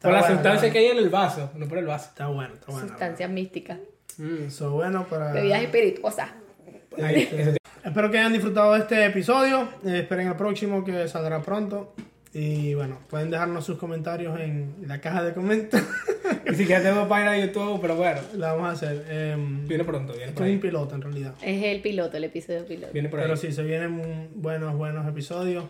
Por la bueno, sustancia está que hay en el vaso, no por el vaso. Está bueno, está bueno. sustancias místicas Mm. So, bueno, para... Bebidas espirituosas. Ahí, eso te- Espero que hayan disfrutado de este episodio. Eh, esperen el próximo que saldrá pronto. Y bueno, pueden dejarnos sus comentarios en la caja de comentarios. Ni siquiera tengo página de YouTube, pero bueno. la vamos a hacer. Em, Viene pronto, viene esto por es un piloto en realidad. Es el piloto, el episodio piloto. Viene por ahí. Pero sí, se vienen buenos, buenos episodios.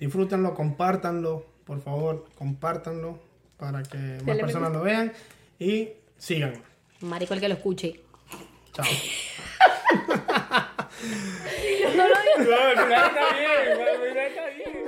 Disfrútenlo, compártanlo. Por favor, compártanlo para que más me personas lo vean. Y síganlo. Marico el que lo escuche. Chao. No lo digo. No, pues está bien, pues, al está bien.